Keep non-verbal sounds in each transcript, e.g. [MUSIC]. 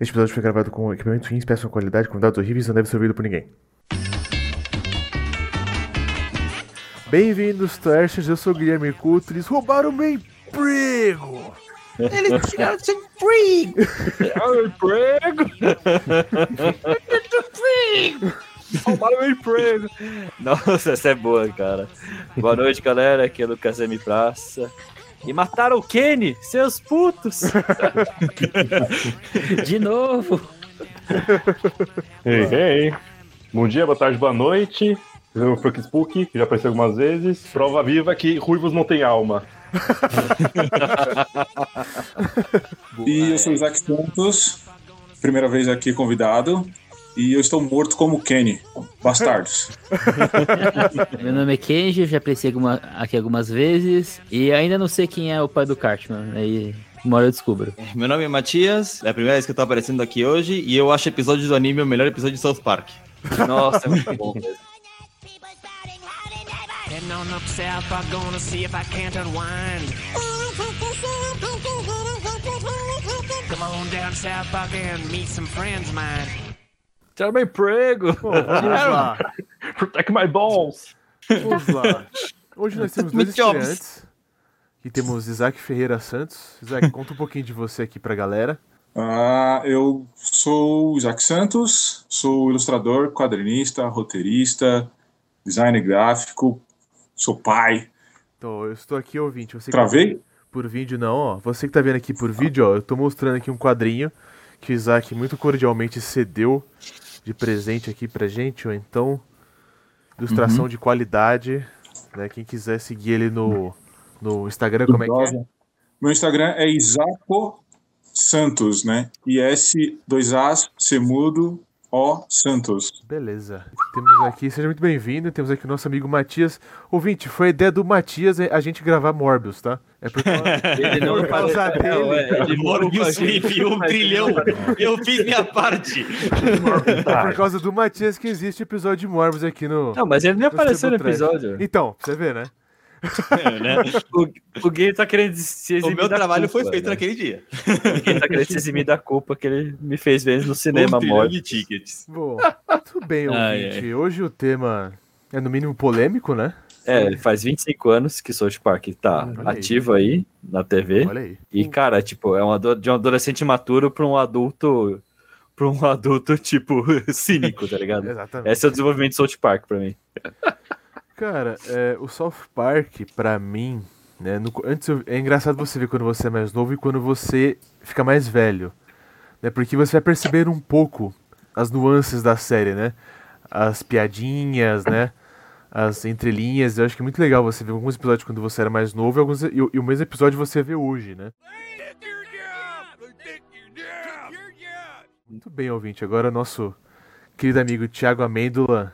Este episódio foi gravado com equipamento ruins, péssima qualidade, com dados horríveis e não deve ser ouvido por ninguém. Bem-vindos, Trashers. Eu sou o Guilherme Couto. Eles roubaram meu emprego! Eles tiraram seu emprego! Tiraram emprego! emprego! Roubaram meu emprego! Nossa, essa é boa, cara. Boa noite, galera. Aqui é o Lucas M. Praça. E mataram o Kenny, seus putos! [LAUGHS] De novo! Ei, ei! Bom dia, boa tarde, boa noite. Eu sou o Spook, que já apareceu algumas vezes. Prova viva que ruivos não tem alma. [LAUGHS] e eu sou o Isaac Santos, primeira vez aqui convidado. E eu estou morto como Kenny. Bastardos. [LAUGHS] Meu nome é Kenji, já apareci alguma, aqui algumas vezes. E ainda não sei quem é o pai do Cartman. Aí uma hora eu descubro. Meu nome é Matias, é a primeira vez que eu tô aparecendo aqui hoje. E eu acho o episódio do anime o melhor episódio de South Park. Nossa, é muito bom mesmo. Heading on up south, I'm gonna see if I can't unwind. Come on down south, I can meet some friends of mine. Tira meu emprego! Bom, vamos lá. Protect my balls! Vamos lá. Hoje nós temos dois estreantes. Aqui temos Isaac Ferreira Santos. Isaac, [LAUGHS] conta um pouquinho de você aqui pra galera. Ah, eu sou Isaac Santos, sou ilustrador, quadrinista, roteirista, designer gráfico, sou pai. Então, eu estou aqui ouvinte. Você Travei? Tá por vídeo não, ó. Você que tá vendo aqui por vídeo, ó, eu tô mostrando aqui um quadrinho que o Isaac muito cordialmente cedeu de presente aqui pra gente, ou então ilustração uhum. de qualidade, né? Quem quiser seguir ele no, no Instagram, como é que é? Meu Instagram é Isaco Santos, né? I-S, dois As, C mudo, O Santos. Beleza. Temos aqui, seja muito bem-vindo. Temos aqui o nosso amigo Matias. Ouvinte, foi a ideia do Matias a gente gravar Morbius, tá? É porque [LAUGHS] ele não por causa dele. Não, é, um trilhão. Eu fiz minha parte. É por causa do Matias que existe episódio de Morbius aqui no. Não, mas ele nem apareceu no episódio. Então, você ver, né? É, né? [LAUGHS] O, o Gui tá querendo se eximir. O meu trabalho culpa, foi feito né? naquele dia. O Gui tá querendo se eximir da culpa que ele me fez ver no cinema morto. de tickets. Bom, tudo bem, [LAUGHS] ouvinte. Ai, ai. Hoje o tema é no mínimo polêmico, né? É, faz 25 anos que South Park tá Olha ativo aí. aí. na TV. Olha aí. E, cara, tipo, é uma, de um adolescente maturo pra um adulto. pra um adulto, tipo, [LAUGHS] cínico, tá ligado? Exatamente. Esse é o desenvolvimento de South Park pra mim. Cara, é, o South Park, pra mim, né, no, antes eu, é engraçado você ver quando você é mais novo e quando você fica mais velho. Né, porque você vai perceber um pouco as nuances da série, né? As piadinhas, né? As entrelinhas. Eu acho que é muito legal você ver alguns episódios quando você era mais novo e, alguns, e, e o mesmo episódio você vê hoje, né? Muito bem, ouvinte. Agora nosso querido amigo Thiago Amêndola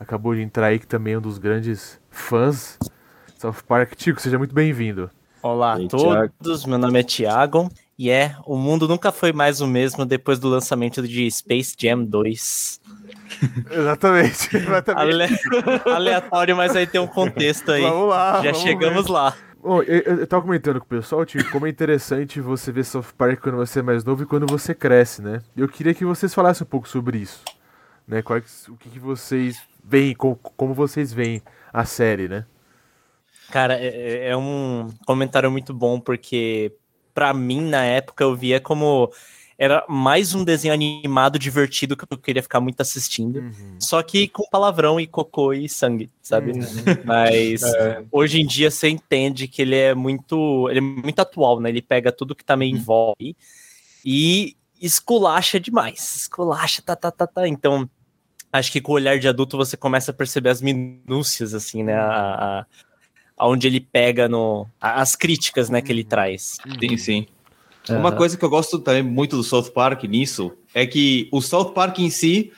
acabou de entrar aí, que também é um dos grandes fãs de South Park. Tico, seja muito bem-vindo. Olá a todos, meu nome é Thiago e é, o mundo nunca foi mais o mesmo depois do lançamento de Space Jam 2. [LAUGHS] exatamente, exatamente. Ale... Aleatório, mas aí tem um contexto aí. Vamos lá. Já vamos chegamos ver. lá. Oh, eu, eu tava comentando com o pessoal, Tico, como é interessante você ver South Park quando você é mais novo e quando você cresce, né? Eu queria que vocês falassem um pouco sobre isso. Né? Quais, o que, que vocês veem, como, como vocês veem a série, né? Cara, é, é, é um comentário muito bom, porque para mim, na época, eu via como era mais um desenho animado divertido que eu queria ficar muito assistindo. Uhum. Só que com palavrão e cocô e sangue, sabe? Uhum. Mas é. hoje em dia você entende que ele é muito. Ele é muito atual, né? Ele pega tudo que tá meio uhum. e esculacha demais. Esculacha, tá, tá, tá, tá. Então, acho que com o olhar de adulto você começa a perceber as minúcias, assim, né? A, a, aonde ele pega no. as críticas, né, que ele traz. Sim, sim. Uhum. Uma coisa que eu gosto também muito do South Park nisso é que o South Park em si,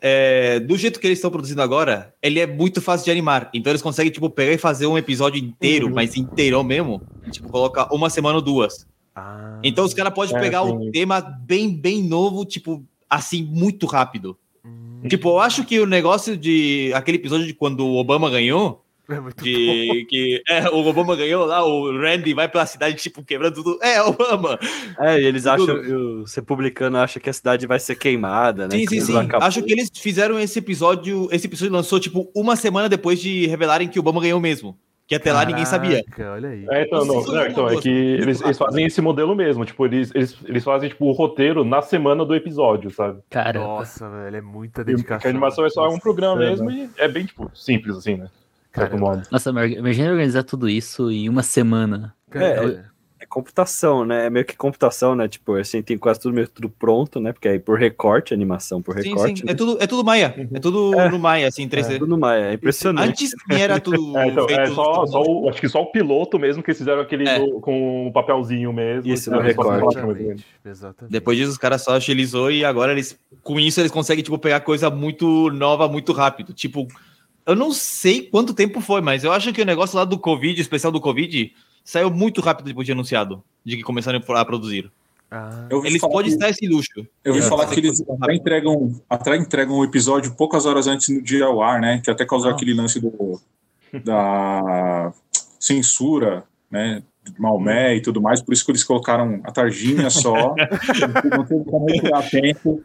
é, do jeito que eles estão produzindo agora, ele é muito fácil de animar. Então eles conseguem, tipo, pegar e fazer um episódio inteiro, uhum. mas inteirão mesmo, e, tipo, colocar uma semana ou duas. Ah, então os caras podem é, pegar o um tema bem, bem novo, tipo, assim, muito rápido. Hum. Tipo, eu acho que o negócio de. aquele episódio de quando o Obama ganhou É muito De que é, o Obama ganhou lá, o Randy vai pela cidade, tipo, quebrando tudo. É, Obama! É, e eles acham, Tudo. os republicanos acham que a cidade vai ser queimada, né? Sim, que sim, sim. acabou. Acho que eles fizeram esse episódio. Esse episódio lançou, tipo, uma semana depois de revelarem que o Obama ganhou mesmo. Que até lá ninguém sabia. Caraca, Olha aí. É, então, não, não, é então, é que eles, eles fazem esse modelo mesmo, tipo, eles, eles, eles fazem tipo, o roteiro na semana do episódio, sabe? Caramba. Nossa, velho, é muita Porque dedicação. a animação é só um programa mesmo e é bem, tipo, simples, assim, né? Caramba. Nossa, imagina organizar tudo isso em uma semana. Cara, É computação, né? É meio que computação, né? Tipo, assim, tem quase tudo meio tudo pronto, né? Porque aí por recorte, animação por Sim, recorte. sim. né? É tudo, é tudo Maia. É tudo É. no Maia, assim, 3D. Tudo no Maia, é impressionante. Antes sim era tudo [LAUGHS] É, então, feito é só, só o, acho que só o piloto mesmo que eles fizeram aquele É. do- com o papelzinho mesmo. Isso, e no depois recorte. exatamente, exatamente. Depois disso, os caras só agilizou e agora eles, com isso, eles conseguem, tipo, pegar coisa muito nova, muito rápido. Tipo, eu não sei quanto tempo foi, mas eu acho que o negócio lá do Covid, o especial do Covid, saiu muito rápido depois de anunciado, de que começaram a produzir. Ah, Eles podem que- estar esse luxo. Eu ouvi É, falar que eles até entregam, até entregam o episódio poucas horas antes de ir ao ar, né? Que até causou Ah. aquele lance do, da censura, né? Maomé e tudo mais, por isso que eles colocaram a tarjinha só, [LAUGHS] não teve como tirar tempo.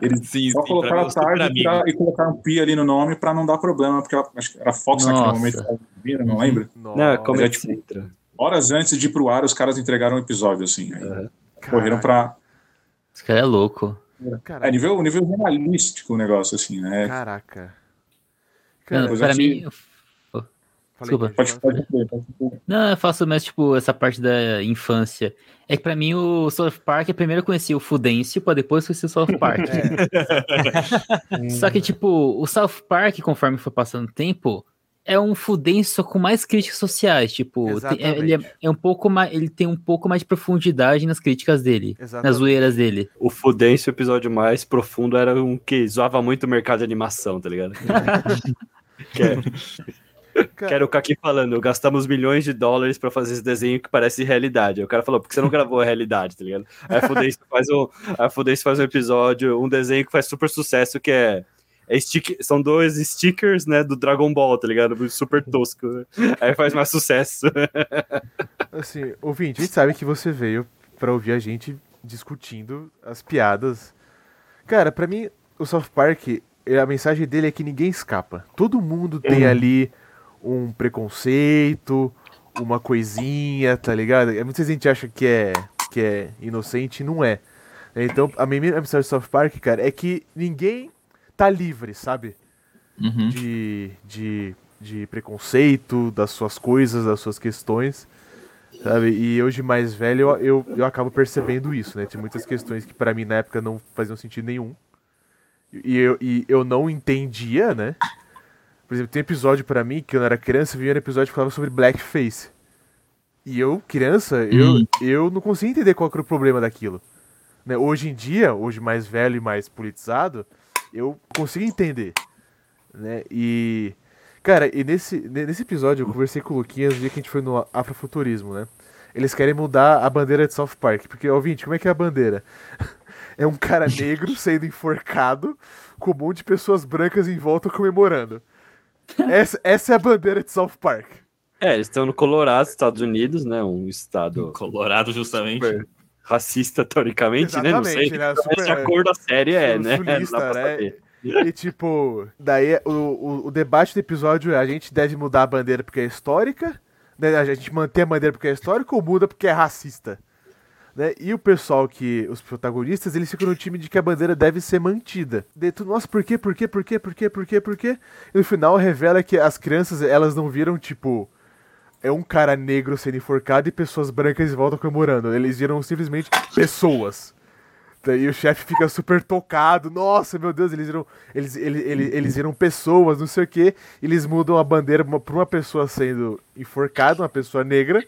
Eles Sim, só sim, colocaram pra a é um tarde e tirar- e colocaram um pi ali no nome para não dar problema, porque ela- acho que era Fox naquele Nossa. momento, que tava vindo, não lembro. Não, é como é é tipo-. Horas antes de ir pro ar, os caras entregaram o episódio, assim. Aí correram pra. Esse cara é louco. Caraca. É nível, nível jornalístico o negócio, assim, né? Caraca. Coisa pra mim, desculpa. Pode, pode, pode. Não, eu faço mais, tipo, essa parte da infância. É que pra mim o South Park, primeiro eu conheci o Fudêncio, pra depois conhecer o South Park. [LAUGHS] [LAUGHS] Só que, tipo, o South Park, conforme foi passando o tempo, é um Fudêncio com mais críticas sociais. Tipo, tem- é- ele, é, é um pouco mais, ele tem um pouco mais de profundidade nas críticas dele, nas Exatamente. zoeiras dele. O Fudêncio, o episódio mais profundo, era um que zoava muito o mercado de animação, tá ligado? [LAUGHS] que, é- que era o Kaki falando, gastamos milhões de dólares pra fazer esse desenho que parece realidade. Aí o cara falou, por que você não gravou a realidade, tá ligado? Aí a Fudêncio [LAUGHS] faz um, a Fudêncio faz um episódio, um desenho que faz super sucesso, que é, é stick- são dois stickers, né, do Dragon Ball, tá ligado? Super tosco. né? Aí faz mais sucesso. [LAUGHS] Assim, ouvinte, a gente sabe que você veio pra ouvir a gente discutindo as piadas. Cara, pra mim, o South Park, eh, a mensagem dele é que ninguém escapa. Todo mundo tem ali um preconceito, uma coisinha, tá ligado? É, Muita gente acha que é, que é inocente e não é. Então, a minha mensagem do South Park, cara, é que ninguém tá livre, sabe? Uhum. de, de, de preconceito, das suas coisas, das suas questões, sabe? E hoje mais velho eu, eu, eu acabo percebendo isso, né? Tem muitas questões que pra mim na época não faziam sentido nenhum. E eu, e eu não entendia, né? Por exemplo, tem episódio pra mim que eu não era criança, vinha um episódio que falava sobre blackface. E eu, criança, eu, eu não conseguia entender qual era o problema daquilo. Né? Hoje em dia, hoje mais velho e mais politizado, eu consigo entender né? E. Cara, e nesse, ne- nesse episódio eu conversei com o Luquinhas no dia que a gente foi no Afrofuturismo, né? Eles querem mudar a bandeira de South Park. Porque, ouvinte, como é que é a bandeira? [LAUGHS] É um cara negro sendo enforcado com um monte de pessoas brancas em volta comemorando. Essa, essa é a bandeira de South Park. É, eles estão no Colorado, Estados Unidos, né? Um estado Colorado, justamente. super racista, teoricamente, né? Não sei. né? Se Super- a cor da série é, né? sulista, pra né? E tipo, daí o, o, o debate do episódio é: a gente deve mudar a bandeira porque é histórica, né? a gente mantém a bandeira porque é histórica ou muda porque é racista? Né? E o pessoal que, os protagonistas, eles ficam no time de que a bandeira deve ser mantida. Daí tu, nossa, por quê, por quê, por quê, por quê, por quê, por quê? E no final revela que as crianças, elas não viram, tipo, é um cara negro sendo enforcado e pessoas brancas em volta comemorando. Eles viram simplesmente pessoas. Daí o chefe fica super tocado. Nossa, meu Deus, eles viram, eles, eles, eles, eles viram pessoas, não sei o quê. Eles mudam a bandeira pra uma pessoa sendo enforcada, uma pessoa negra.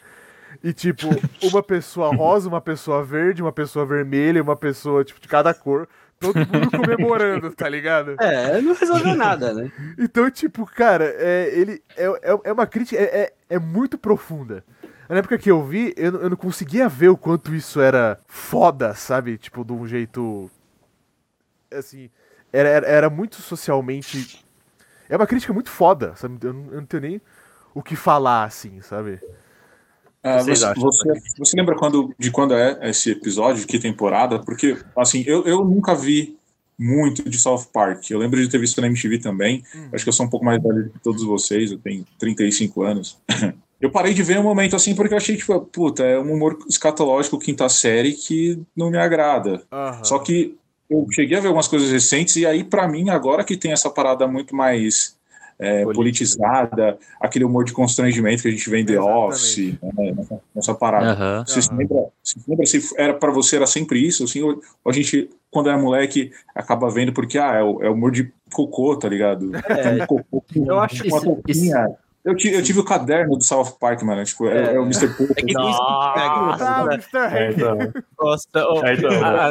E, tipo, uma pessoa rosa, uma pessoa verde, uma pessoa vermelha, uma pessoa, tipo, de cada cor. Todo mundo comemorando, tá ligado? É, não resolveu nada, né? Então, tipo, cara, é, ele é, é, é uma crítica, é, é, é muito profunda. Na época que eu vi, eu, não- eu não conseguia ver o quanto isso era foda, sabe? Tipo, de um jeito. Assim. Era, era, era muito socialmente. é uma crítica muito foda, sabe? Eu não, eu não tenho nem o que falar, assim, sabe? Ah, você, você, você lembra quando, de quando é esse episódio, de que temporada? Porque, assim, eu, eu nunca vi muito de South Park. Eu lembro de ter visto na MTV também. Acho que eu sou um pouco mais velho que todos vocês, eu tenho 35 anos. [LAUGHS] Eu parei de ver um momento assim porque eu achei tipo, puta, é um humor escatológico quinta série que não me agrada. Aham. Só que eu cheguei a ver algumas coisas recentes e aí, pra mim, agora que tem essa parada muito mais é, politizada, aquele humor de constrangimento que a gente vê em The Exatamente. Office, né, nessa, nessa parada. Aham. Você se lembra, você se lembra se era pra você era sempre isso? Assim, ou, ou a gente, quando era moleque, acaba vendo porque ah, é, o, é humor de cocô, tá ligado? É, cocô, eu acho com uma isso-. Eu, tive, eu tive o caderno do South Park, mano. Tipo, é, é o Mr. Popo. É que né? Mr. É, Hank. então, É, então. ah,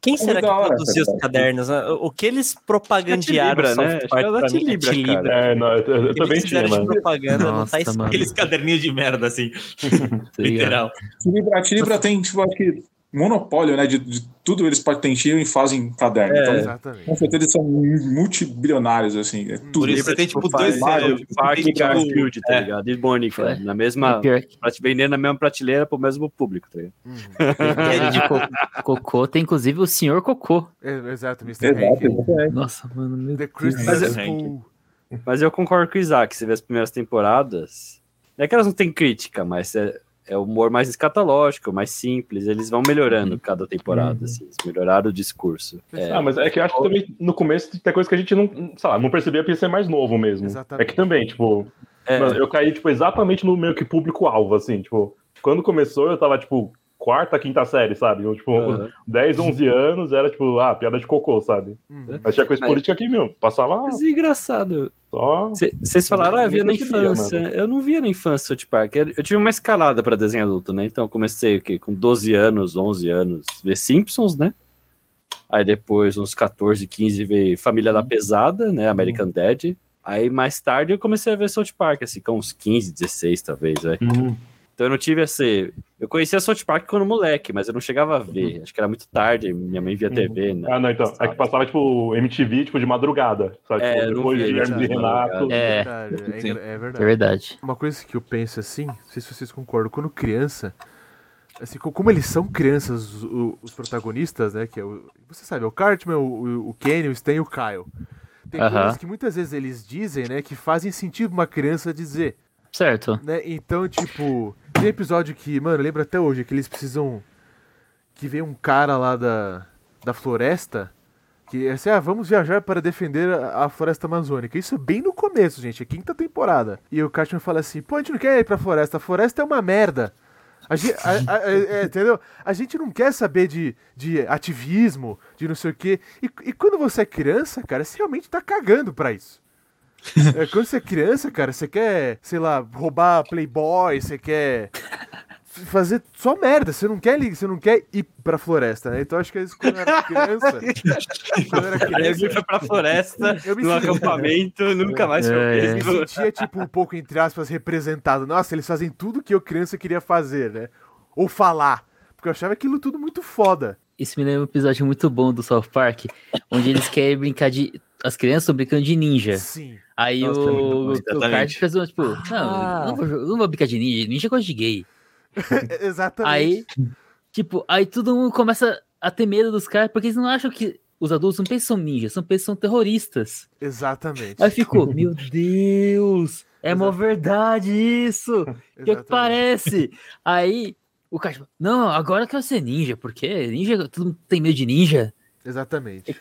quem É será que hora, produziu os cadernos? O que eles propagandearam Libra, né? Park que é da pra mim? Tilibra, É é, não, eu, eu também tinha, mano. propaganda, não tá escrito. Aqueles caderninhos de merda, assim. [LAUGHS] [LAUGHS] Literal. Tilibra, Tilibra tem, tipo, acho que monopólio, né? De, de tudo eles patentiam e fazem caderno. É. Então, Exatamente. com certeza eles são multibilionários, assim. É tudo. Por isso você tem, tipo, dois... Mario, é, Park e Garfield, tá é. ligado? E Mônica, É. na mesma. te vender na mesma prateleira pro mesmo público, tá ligado? [LAUGHS] e de co- cocô tem inclusive o senhor cocô. É, exato, Mr. Exato. Nossa, mano, meu The. Christmas Mas é-. Mas eu concordo com o Isaac, você vê as primeiras temporadas. Não é que elas não têm crítica, mas é, é o humor mais escatológico, mais simples. Eles vão melhorando cada temporada, assim. Eles melhoraram o discurso. É, Ah, mas é que eu acho que também no começo tem coisa que a gente não, sei lá, não percebia por ser mais novo mesmo. Exatamente. É que também, tipo, é, mano, eu caí, tipo, exatamente no meio que público-alvo, assim, tipo, quando começou eu tava, tipo, quarta, quinta série, sabe? Eu, tipo, Aham. [LAUGHS] 10, 11 anos era, tipo, ah, piada de cocô, sabe? Uhum. Mas tinha coisa Mas- política aqui, meu, passava Mas é engraçado. só... Vocês falaram, ah, eu via na infância. Eu não via na infância South Park. Eu eu tive uma escalada pra desenho adulto, né? Então eu comecei o quê? com 12 anos, 11 anos, ver Simpsons, né? Aí depois, uns 14, 15, ver Família da Pesada, né? American Dad. Aí mais tarde eu comecei a ver South Park, assim, com uns 15, 16 talvez, né? Uhum. Então eu não tive esse. Eu conhecia South Park quando moleque, mas eu não chegava a ver. Acho que era muito tarde, minha mãe via TV, né? Ah, não, então, é que passava, tipo, MTV, tipo, de madrugada, sabe? É, tipo, depois de Hermes e de Renato. É. Verdade, é, é É verdade. verdade. Uma coisa que eu penso assim, não sei se vocês concordam, quando criança, assim, co- como eles são crianças, os protagonistas, né, que é o, você sabe, é o Cartman, o, o- Kenny, o Stan e o Kyle. Tem coisas que muitas vezes eles dizem, né, que fazem sentido uma criança dizer, Certo. né? Então, tipo, tem episódio que, mano, eu lembro até hoje que eles precisam que vem um cara lá da, da floresta que é assim, ah, vamos viajar para defender a, a floresta amazônica. Isso é bem no começo, gente, é quinta temporada. E o Cartman fala assim, pô, a gente não quer ir pra floresta, a floresta é uma merda. A gente, a- a- é, é, entendeu? A gente não quer saber de, de ativismo, de não sei o quê. E, e quando você é criança, cara, você realmente tá cagando pra isso. É, quando você é criança, cara, você quer, sei lá, roubar Playboy, você quer fazer só merda, você não quer, você não quer ir pra floresta, né? Então acho que é isso quando eu era criança. [LAUGHS] quando eu era Aí criança, eu fui pra floresta, Eu me senti- acampamento, nunca mais foi o É, é. eu me sentia, tipo, um pouco, entre aspas, representado. Nossa, eles fazem tudo que eu criança queria fazer, né? Ou falar. Porque eu achava aquilo tudo muito foda. Isso me lembra um episódio muito bom do South Park, onde eles querem brincar de. As crianças estão brincando de ninja. Sim. Aí Nossa, o, é bom, o exatamente. Kart fez uma, tipo, não, Ah. não, vou, não vou brincar de ninja, ninja gosta de gay. É, [LAUGHS] Exatamente. Aí, tipo, aí todo mundo começa a ter medo dos caras, porque eles não acham que os adultos não pensam ninjas, são pensam terroristas. Exatamente. Aí ficou, [LAUGHS] meu Deus, é uma Exato. verdade isso. [LAUGHS] Que que Exatamente. parece? Aí o cara, não, agora eu quero ser ninja, porque ninja, todo mundo tem medo de ninja. Exatamente.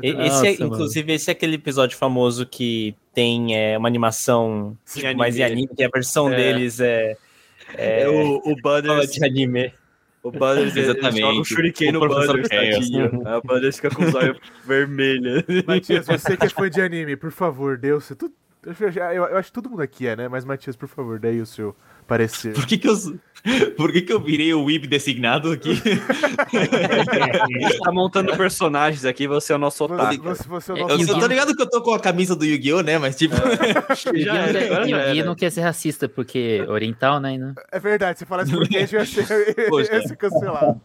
E- Esse Nossa, é, mano. inclusive, esse é aquele episódio famoso que tem é, uma animação tipo, mais em anime. anime, que a versão É. deles é, É, o, o fala Butters, de anime. o Butters Exatamente. joga o shuriken O no Butters, Chaos. tadinho. O Butters fica com os olhos [LAUGHS] vermelhos. Matias, você que é fã de anime, por favor, o seu. tu- Eu, eu- eu acho que todo mundo aqui é, né? Mas, Matias, por favor, dê aí o seu parecer. Por que que eu, por que que eu virei o Weeb designado aqui? [LAUGHS] A gente tá montando personagens aqui, você é o nosso otaku. você, você é o É, nosso. Eu, eu tô Yu-Gi-Oh! ligado que eu tô com a camisa do Yu-Gi-Oh, né? Mas tipo... E [LAUGHS] Já não quer- ser racista, porque oriental, né? Não. É verdade, você fala isso porque [LAUGHS] a gente vai ser esse cancelado.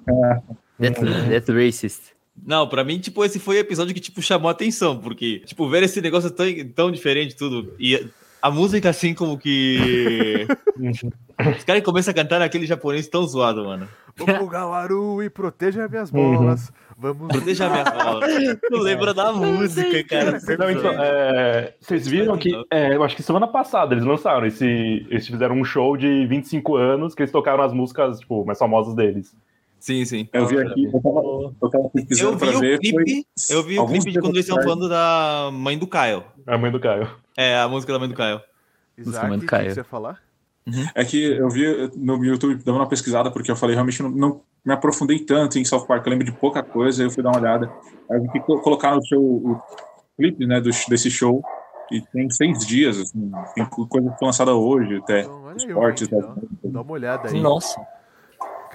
That's, that's racist. Não, pra mim, tipo, esse foi o episódio que, tipo, chamou a atenção, porque, tipo, ver esse negócio tão, tão diferente tudo, e a música, assim, como que... [LAUGHS] Os caras começam a cantar naquele japonês tão zoado, mano. Vamos Gawaru e proteja minhas bolas. Vamos. Proteja minhas bolas. Tu lembra da música, cara. Não, então, é, vocês viram que, é, eu acho que semana passada eles lançaram esse. Eles fizeram um show de 25 anos que eles tocaram as músicas, tipo, mais famosas deles. Sim, sim. Eu vi aqui, eu tava, eu tava pesquisando Eu pra vi o ver. clipe, foi eu vi o clipe de quando eles estão falando da mãe do Caio. A mãe do Caio. É, a música da mãe do Caio. Isaac, o que você ia falar? É que eu vi no YouTube dando uma pesquisada, porque eu falei, realmente não, não me aprofundei tanto em South Park, eu lembro de pouca coisa, aí eu fui dar uma olhada. Aí eu vi que co- colocaram o, show, o clipe né, do, desse show, e tem seis dias, assim, tem co- coisa que foi lançada hoje até. Então, Os cortes, né? Dá uma olhada aí. Nossa.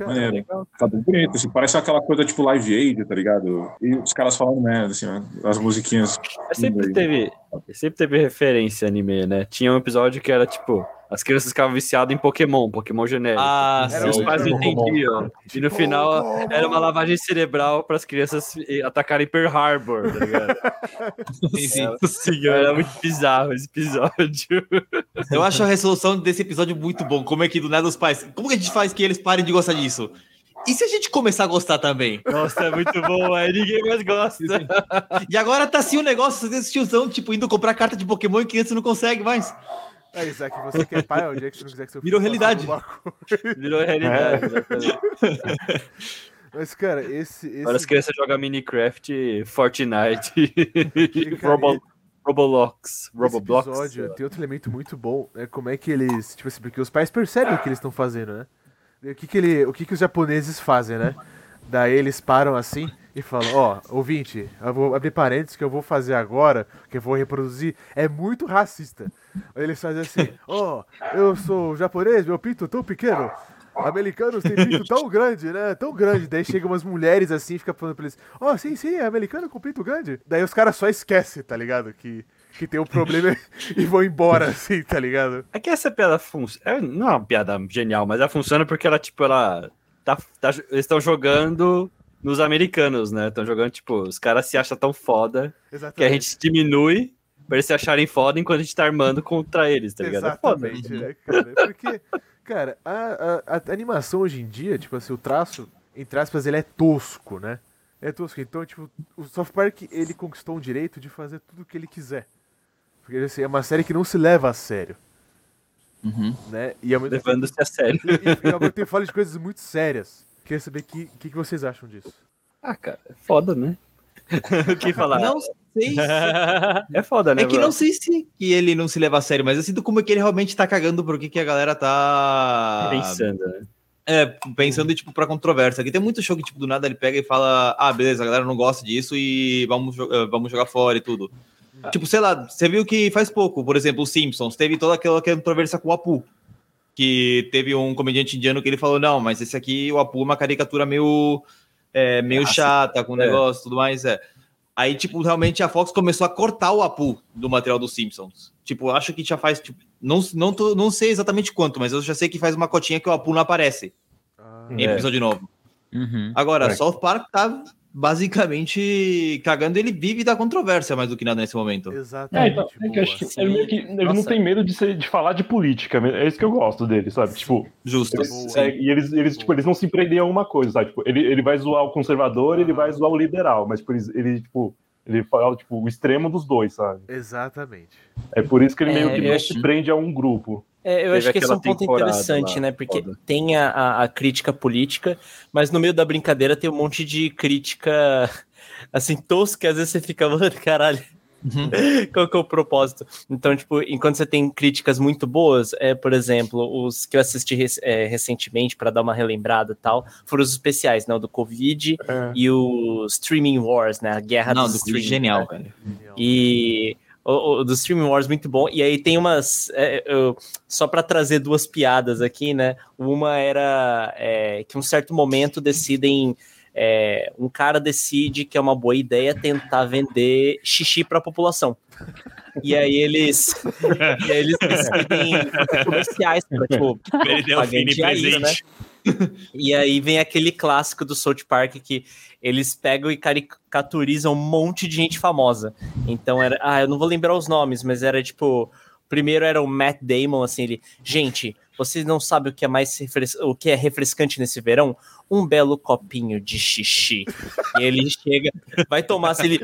É, tá bem bonito, assim, parece aquela coisa tipo Live Aid, tá ligado? E os caras falando merda, assim, né, as musiquinhas. Sempre teve, sempre teve referência anime, né? Tinha um episódio que era tipo, as crianças ficavam viciadas em Pokémon, Pokémon genérico. Ah, e os pais não entendiam. E no final era uma lavagem cerebral para as crianças atacarem Pearl Harbor, tá ligado? [LAUGHS] sim, sim. Era muito bizarro esse episódio. Eu acho a resolução desse episódio muito bom. Como é que do nada os pais. Como que a gente faz que eles parem de gostar disso? E se a gente começar a gostar também? Nossa, é muito bom, aí ninguém mais gosta. E agora tá assim o negócio, esse tiozão, tipo, indo comprar carta de Pokémon e criança não consegue mais. É, Isaac, você que é pai, o dia que você não quiser que seu Virou filho faça realidade. Virou realidade. exatamente. Mas, cara, esse. esse... Agora as crianças jogam Minecraft, Fortnite, E, cara, Robo, Roblox, Esse episódio tem outro elemento muito bom, né? Como é que eles. Tipo assim, porque os pais percebem o que eles estão fazendo, né? E O que, que, ele, o que, que os japoneses fazem, né? Daí eles param assim e falam, ó, ouvinte, eu vou abrir parênteses que eu vou fazer agora, que eu vou reproduzir, é muito racista. Eles fazem assim, ó, eu sou japonês, meu pinto tão pequeno. Americanos têm pinto tão grande, né? Tão grande. Daí chegam umas mulheres assim fica falando pra eles, ó, sim, sim, é americano com pinto grande. Daí os caras só esquecem, tá ligado? Que, que tem um problema [LAUGHS] e vão embora, assim, tá ligado? É que essa piada funciona. Não é uma piada genial, mas ela funciona porque ela, tipo, ela. Tá, tá- eles estão jogando nos americanos, né? Estão jogando, tipo, os caras se acham tão foda que a Exatamente. gente diminui pra eles se acharem foda enquanto a gente tá armando contra eles, tá ligado? É foda. Exatamente, né, cara? Porque, cara, a, a, a animação hoje em dia, tipo assim, o traço, entre aspas, ele é tosco, né? É tosco. Então, tipo, o South Park, ele conquistou o direito de fazer tudo o que ele quiser. Porque, assim, é uma série que não se leva a sério, né? E tempo, Levando-se a sério. e, e ao mesmo tempo fala de coisas muito sérias. Queria saber o que, que, que vocês acham disso. Ah, cara, é foda, né? O [LAUGHS] que falar? Não sei se... [LAUGHS] É foda, né? É que bro? não sei se que ele não se leva a sério, mas eu sinto como é que ele realmente tá cagando por que que a galera tá. Pensando, né? É, pensando, tipo, pra controvérsia. Aqui tem muito show que, tipo, do nada ele pega e fala, ah, beleza, a galera não gosta disso e vamos, jo- eh, vamos jogar fora e tudo. Tipo, sei lá, você viu que faz pouco, por exemplo, os Simpsons, teve toda aquela controvérsia com o Apu. Que teve um comediante indiano que ele falou, não, mas esse aqui, o Apu é uma caricatura meio, é, meio chata, com é. negócio e tudo mais, é. Aí, tipo, realmente a Fox começou a cortar o Apu do material dos Simpsons. Tipo, eu acho que já faz, tipo, não, não, tô- não sei exatamente quanto, mas eu já sei que faz uma cotinha que o Apu não aparece Ah, em É. episódio novo. Uhum. Agora, É. South Park tá basicamente cagando, ele vive da controvérsia mais do que nada nesse momento. É, Exatamente. então, é que eu acho que Sim. ele, meio que, ele não tem medo de, ser, de falar de política, é isso que eu gosto dele, sabe? Tipo, Justo. eles, é, e eles, eles, tipo, eles não se prendem a uma coisa, sabe? Tipo, ele, ele vai zoar o conservador ele vai zoar o liberal, mas tipo, ele, ele, tipo, ele fala tipo, o extremo dos dois, sabe? Exatamente. É por isso que ele É, meio que não acho- se prende a um grupo. É, eu Teve acho que esse é um ponto interessante, lá, né? Porque foda. tem a, a- a crítica política, mas no meio da brincadeira tem um monte de crítica, [LAUGHS] assim, tosca, às vezes você fica, mano, caralho. [LAUGHS] Qual que é o propósito? Então, tipo, enquanto você tem críticas muito boas, é, por exemplo, os que eu assisti rec- é, recentemente para dar uma relembrada e tal, foram os especiais, né? O do Covid É. e o Streaming Wars, né? A guerra Não, dos do Creed streaming, genial, né? velho. Genial. E o, o do Streaming Wars muito bom. E aí tem umas. é, eu- só para trazer duas piadas aqui, né? Uma era é, que um certo momento decidem. é, um cara decide que é uma boa ideia tentar vender xixi para a população. E aí eles, e aí eles decidem comerciais para tipo, fim ainda, né? E aí vem aquele clássico do South Park que eles pegam e caricaturizam um monte de gente famosa. Então era. Ah, eu não vou lembrar os nomes, mas era tipo. Primeiro era o Matt Damon, assim, ele. Gente, vocês não sabem o que é mais refres... o que é refrescante nesse verão? Um belo copinho de xixi. e ele chega, vai tomar, se ele.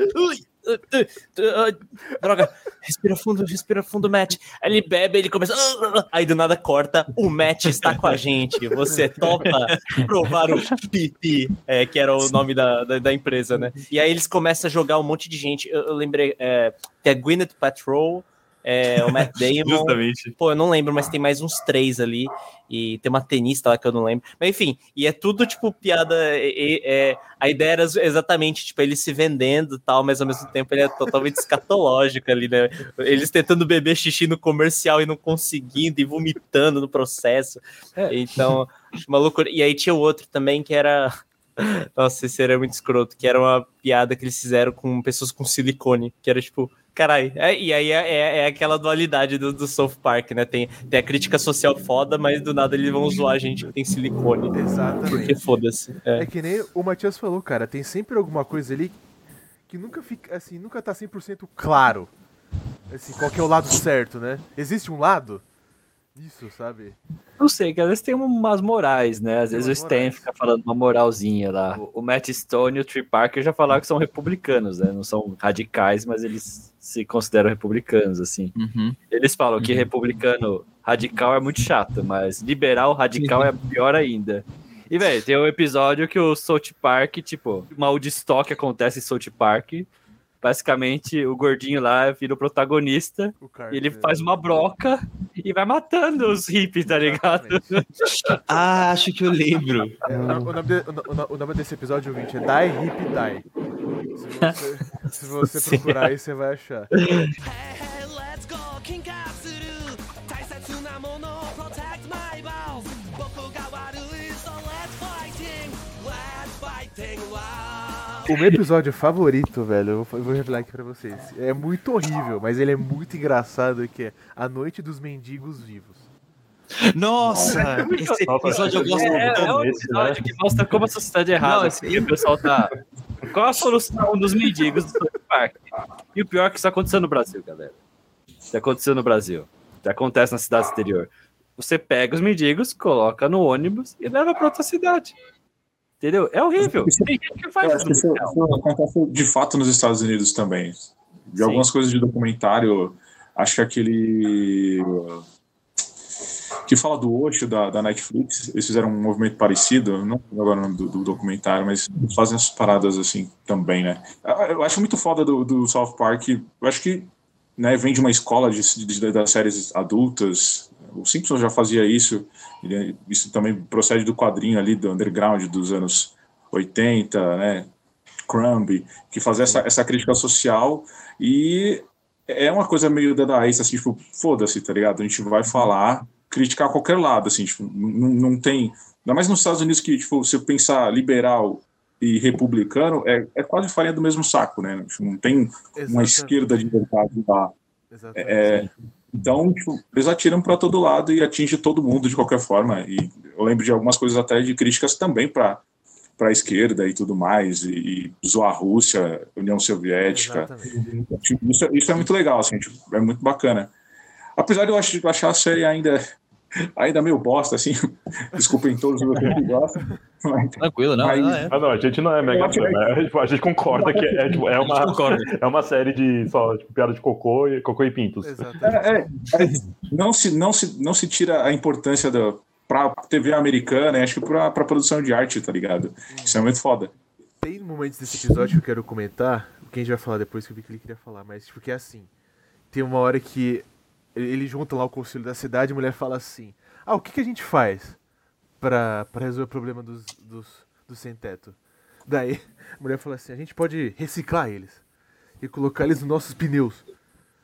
[LAUGHS] Droga, respira fundo, respira fundo, Matt. Ele bebe, ele começa. [LAUGHS] Aí do nada corta. O Matt está com a gente. Você topa provar o pipi, é, que era o nome da, da, da, empresa, né? E aí eles começam a jogar um monte de gente. Eu, eu lembrei é, que é Gwyneth Patrol é, o Matt [LAUGHS] Damon. Justamente. Pô, eu não lembro, mas tem mais uns três ali. E tem uma tenista lá que eu não lembro. Mas enfim, e é tudo tipo piada. É, é, a ideia era exatamente, tipo, ele se vendendo e tal, mas ao mesmo tempo ele é totalmente [LAUGHS] escatológico ali, né? Eles tentando beber xixi no comercial e não conseguindo, e vomitando no processo. É. Então, uma loucura. E aí tinha o outro também que era. [LAUGHS] Nossa, esse era muito escroto, que era uma piada que eles fizeram com pessoas com silicone, que era tipo, Caralho, é, e aí é, é, é, aquela dualidade do, do South Park, né? Tem, tem a crítica social foda, mas do nada eles vão zoar a gente que tem silicone. Exatamente. Porque foda-se. É. é. que nem o Matias falou, cara, tem sempre alguma coisa ali que nunca fica, assim, nunca tá 100% claro. Assim, qual que é o lado certo, né? Existe um lado? Isso, sabe? Não sei, que às vezes tem umas morais, né? Às vezes o Stan fica falando uma moralzinha lá. O, o Matt Stone e o Trey Parker já falaram que são republicanos, né? Não são radicais, mas eles se consideram republicanos, assim. Uhum. Eles falam que uhum. republicano radical é muito chato, mas liberal radical é pior ainda. E, velho, tem um episódio que o South Park, tipo, mal de estoque acontece em South Park, basicamente o gordinho lá vira o protagonista o e ele faz uma broca e vai matando os hippies, tá ligado? [LAUGHS] ah, acho que eu lembro. É, o, nome de, o, o, nome desse episódio, ouvinte, é Die Hippie Die. Se você, se você [LAUGHS] procurar aí, você vai achar. O meu episódio favorito, velho, eu vou revelar aqui pra vocês. É muito horrível, mas ele é muito engraçado, que é A Noite dos Mendigos Vivos. Nossa, esse episódio eu gosto é, muito. É um episódio que mostra como a sociedade é errada. Não, assim, o pessoal tá... Qual a solução dos mendigos do South Park? E o pior é que isso aconteceu no Brasil, galera. Isso aconteceu no Brasil. Isso acontece na cidade exterior. Você pega os mendigos, coloca no ônibus e leva para outra cidade. Entendeu? É horrível. Isso, Tem gente que faz isso. Isso, isso acontece de fato nos Estados Unidos também. De Sim. algumas coisas de documentário, acho que aquele que fala do Osho da, da Netflix, eles fizeram um movimento parecido, não agora do, do, documentário, mas fazem essas paradas assim também, né? Eu acho muito foda do, do South Park, eu acho que né, vem de uma escola de, de, das séries adultas, o Simpsons já fazia isso, ele, isso também procede do quadrinho ali do underground dos anos 80, né? Crumb, que fazia essa, essa crítica social e é uma coisa meio dadaísta, assim, tipo, foda-se, tá ligado? A gente vai falar, criticar qualquer lado, assim, tipo, não, não tem... Ainda mais nos Estados Unidos que, tipo, se pensar liberal e republicano, é, é quase farinha do mesmo saco, né? Tipo, não tem Exatamente. uma esquerda de verdade lá. É, então, tipo, eles atiram para todo lado e atinge todo mundo de qualquer forma. E eu lembro de algumas coisas até de críticas também para para a esquerda e tudo mais, e, e zoar a Rússia, União Soviética. Isso, isso, é muito legal, assim, tipo, é muito bacana. Apesar de eu achar a série ainda ainda meio bosta, assim. [LAUGHS] Desculpem todos os que gostam. Mas, Tranquilo, não. Mas, é. Ah, não, a gente não é mega fã, né? Tipo, a gente concorda que é, tipo, é, uma, é uma série de só tipo, piada de cocô e, cocô e pintos. É, é, é, não, se, não, se, não se tira a importância da, pra TV americana, acho que pra, pra produção de arte, tá ligado? Isso é muito foda. Tem momentos desse episódio que eu quero comentar, que a gente vai falar depois, que eu vi que ele queria falar, mas porque tipo, é assim. Tem uma hora que ele junta lá o conselho da cidade e a mulher fala assim: Ah, o que, que a gente faz pra, pra resolver o problema dos, dos, dos sem-teto? Daí a mulher fala assim: A gente pode reciclar eles e colocar eles nos nossos pneus.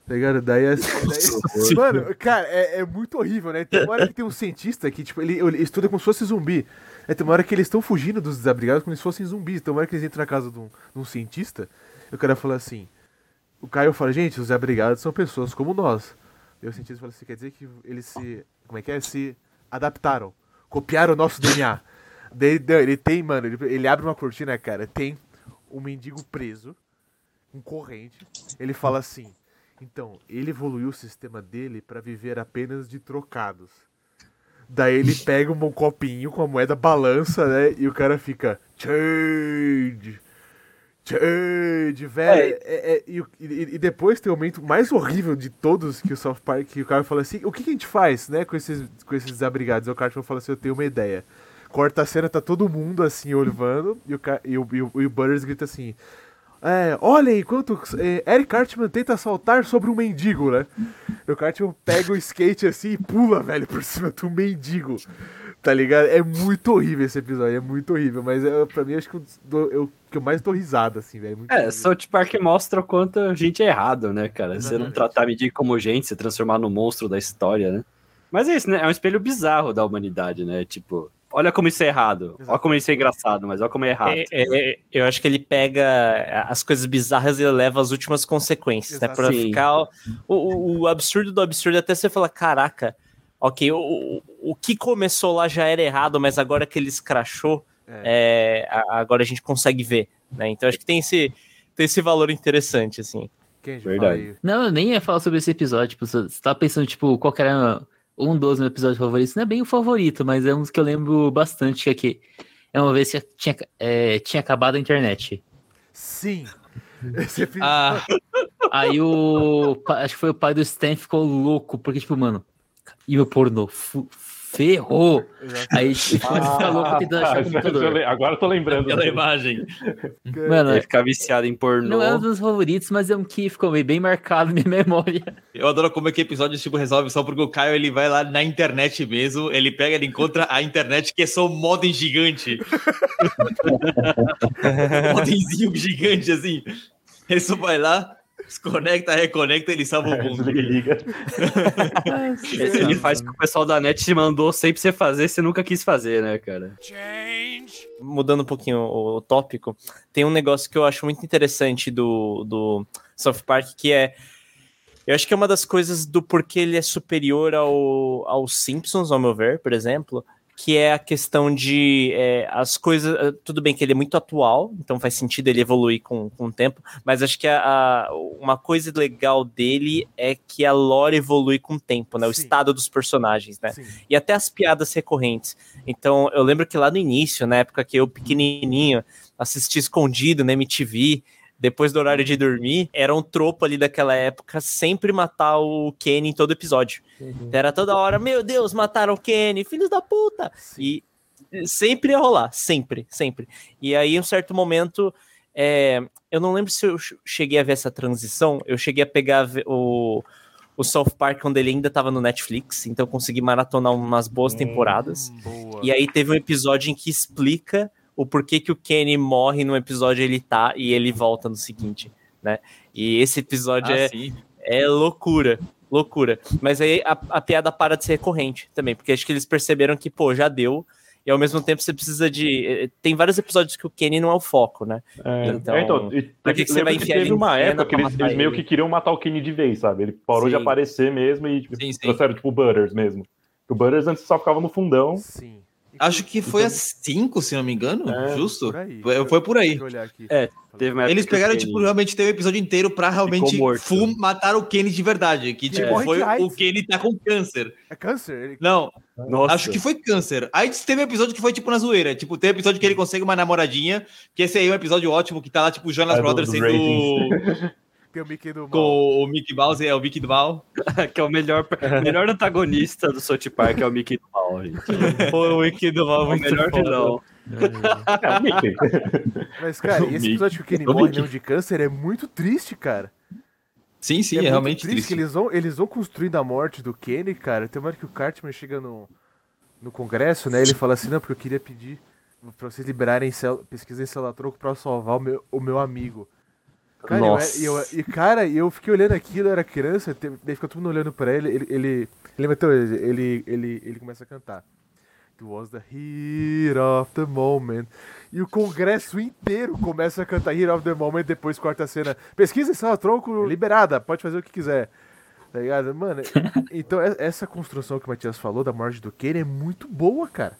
Tá ligado? Daí, daí Mano, cara, é, é, muito horrível, né? Tem uma hora que tem um cientista que, tipo, ele, ele estuda como se fosse zumbi. É, tem uma hora que eles estão fugindo dos desabrigados como se fossem zumbis. Tem uma hora que eles entram na casa de um, de um cientista e o cara fala assim. O Caio fala, gente, os desabrigados são pessoas como nós. E o cientista fala assim, quer dizer que eles se. Como é que é? Se adaptaram. Copiaram o nosso DNA. Daí, ele tem, mano, ele, ele, abre uma cortina, cara, tem um mendigo preso, um corrente. Ele fala assim: então, ele evoluiu o sistema dele para viver apenas de trocados. Daí ele pega um copinho com a moeda, balança, né? E o cara fica. Change! Change, velho. É. É, é, e, e, depois tem o momento mais horrível de todos que o South Park, que o cara fala assim: o que, que a gente faz, né, com esses, com esses desabrigados? E o Cartman fala assim: eu tenho uma ideia. Corta a cena, tá todo mundo assim, olhando, e o, e o, e o, e o Butters grita assim: é, olha enquanto é, Eric Cartman tenta saltar sobre um mendigo, né? O Cartman pega o skate assim e pula, velho, por cima do mendigo. Tá ligado? É muito horrível esse episódio, é muito horrível. Mas é, pra mim, acho que eu, eu, que eu mais tô risado, assim, velho. É, horrível. South Park mostra o quanto a gente é errado, né, cara? Exatamente. Você não tratar mendigo como gente, se transformar no monstro da história, né? Mas é isso, né? É um espelho bizarro da humanidade, né? Tipo, olha como isso é errado. Exatamente. Olha como isso é engraçado, mas olha como é errado. É, é, eu acho que ele pega as coisas bizarras e leva as últimas consequências, Exato. né? Pra Sim. ficar o, o, o, absurdo do absurdo até você falar, caraca, ok, o, o, que começou lá já era errado, mas agora que ele escrachou, é. É, agora a gente consegue ver, né? Então acho que tem esse, tem esse valor interessante, assim. Verdade. Não, eu nem ia falar sobre esse episódio. Tipo, você tá pensando, tipo, qual que era um dos meus episódios favoritos, não é bem o favorito, mas é um que eu lembro bastante, que aqui é uma vez que tinha, é, tinha acabado a internet. Sim. [LAUGHS] Esse episódio. Ah, aí o. Acho que foi o pai do Stan ficou louco, porque, tipo, mano, e o pornô ferrou. Aí tipo, ah, louco tentando achar o computador. Agora eu tô lembrando. Pela imagem. Mano, ficar viciado em pornô. Não é um dos favoritos, mas é um que ficou bem marcado na minha [LAUGHS] memória. Eu adoro como é que episódio tipo resolve só porque o Caio ele vai lá na internet mesmo, ele pega, ele encontra a internet que é só um modem gigante. [LAUGHS] um modemzinho gigante assim. Ele só vai lá, Desconecta, reconecta, ele salva o [LAUGHS] é, mundo. Liga. ele faz o que o pessoal da net te mandou sempre você fazer, você nunca quis fazer, né, cara? Change. Mudando um pouquinho o, o tópico, tem um negócio que eu acho muito interessante do, do South Park, que é eu acho que é uma das coisas do porquê ele é superior ao, aos Simpsons, ao meu ver, por exemplo, que é a questão de é, as coisas. Eh, tudo bem que ele é muito atual, então faz sentido ele evoluir com, com o tempo, mas acho que a, a uma coisa legal dele é que a lore evolui com o tempo, né? O estado dos personagens, né? Sim. E até as piadas recorrentes. Então, eu lembro que lá no início, na época que eu pequenininho assisti escondido na MTV, depois do horário de dormir, era um tropo ali daquela época sempre matar o Kenny em todo episódio. Uhum. Era toda hora, meu Deus, mataram o Kenny, filhos da puta! E sempre ia rolar, sempre, sempre. E aí, em um certo momento, é, eu não lembro se eu cheguei a ver essa transição, eu cheguei a pegar o, o South Park quando ele ainda estava no Netflix, então eu consegui maratonar umas boas hum, temporadas. e aí teve um episódio em que explica o porquê que o Kenny morre num episódio ele tá e ele volta no seguinte, né? E esse episódio ah, é, é loucura, loucura. Mas aí a, a, piada para de ser recorrente também, porque acho que eles perceberam que, pô, já deu. E ao mesmo tempo você precisa de. Eh, tem vários episódios que o Kenny não é o foco, né? É, então, é, então e, por que, que você vai enfiar teve uma época que eles, eles meio que queriam matar o Kenny de vez, sabe? Ele parou sim. de aparecer mesmo e tipo, sim, sim. trouxeram tipo o Butters mesmo. O Butters antes só ficava no fundão. Sim. Acho que foi então... a 5, se não me engano, é, justo. Por aí, foi, foi por aí. É, Eles pegaram, tipo, realmente teve um episódio inteiro pra realmente full, matar o Kenny de verdade. Que, tipo, foi o Kenny tá com câncer. É câncer? Ele... Não. Nossa. Acho que foi câncer. Aí teve um episódio que foi, tipo, na zoeira. Tipo, tem um episódio que ele consegue uma namoradinha, que esse aí é um episódio ótimo, que tá lá, tipo, o Jonas é, Brothers do, do sendo... [LAUGHS] Tem o Mickey do Mal. Com o Mickey Mouse é o Mickey do Mal. [LAUGHS] que é o melhor, [LAUGHS] melhor antagonista do South Park, é o Mickey do Mal, gente. [LAUGHS] O Mickey do Mal é o melhor vilão. É o Mickey. Mas, cara, esse episódio que o Kenny morre mesmo de câncer é muito triste, cara. Sim, sim, é, é realmente triste. triste. Eles, vão, eles vão construindo a morte do Kenny, cara. Tem uma hora que o Cartman chega no, no congresso, né? Ele fala assim, não, porque eu queria pedir pra vocês liberarem pesquisa em celular troco pra salvar o meu, o meu amigo. Cara, Nossa. Eu, eu, e cara, eu fiquei olhando aquilo, eu era criança, daí ficou todo mundo olhando pra ele, ele, ele, ele, ele, ele, ele começa a cantar. It was the heat of the moment. E o congresso inteiro começa a cantar Heat of the Moment, depois corta a cena. Pesquisa essa tronco liberada, pode fazer o que quiser. Tá ligado? Mano, [LAUGHS] então essa construção que o Matias falou da morte do Kenny é muito boa, cara.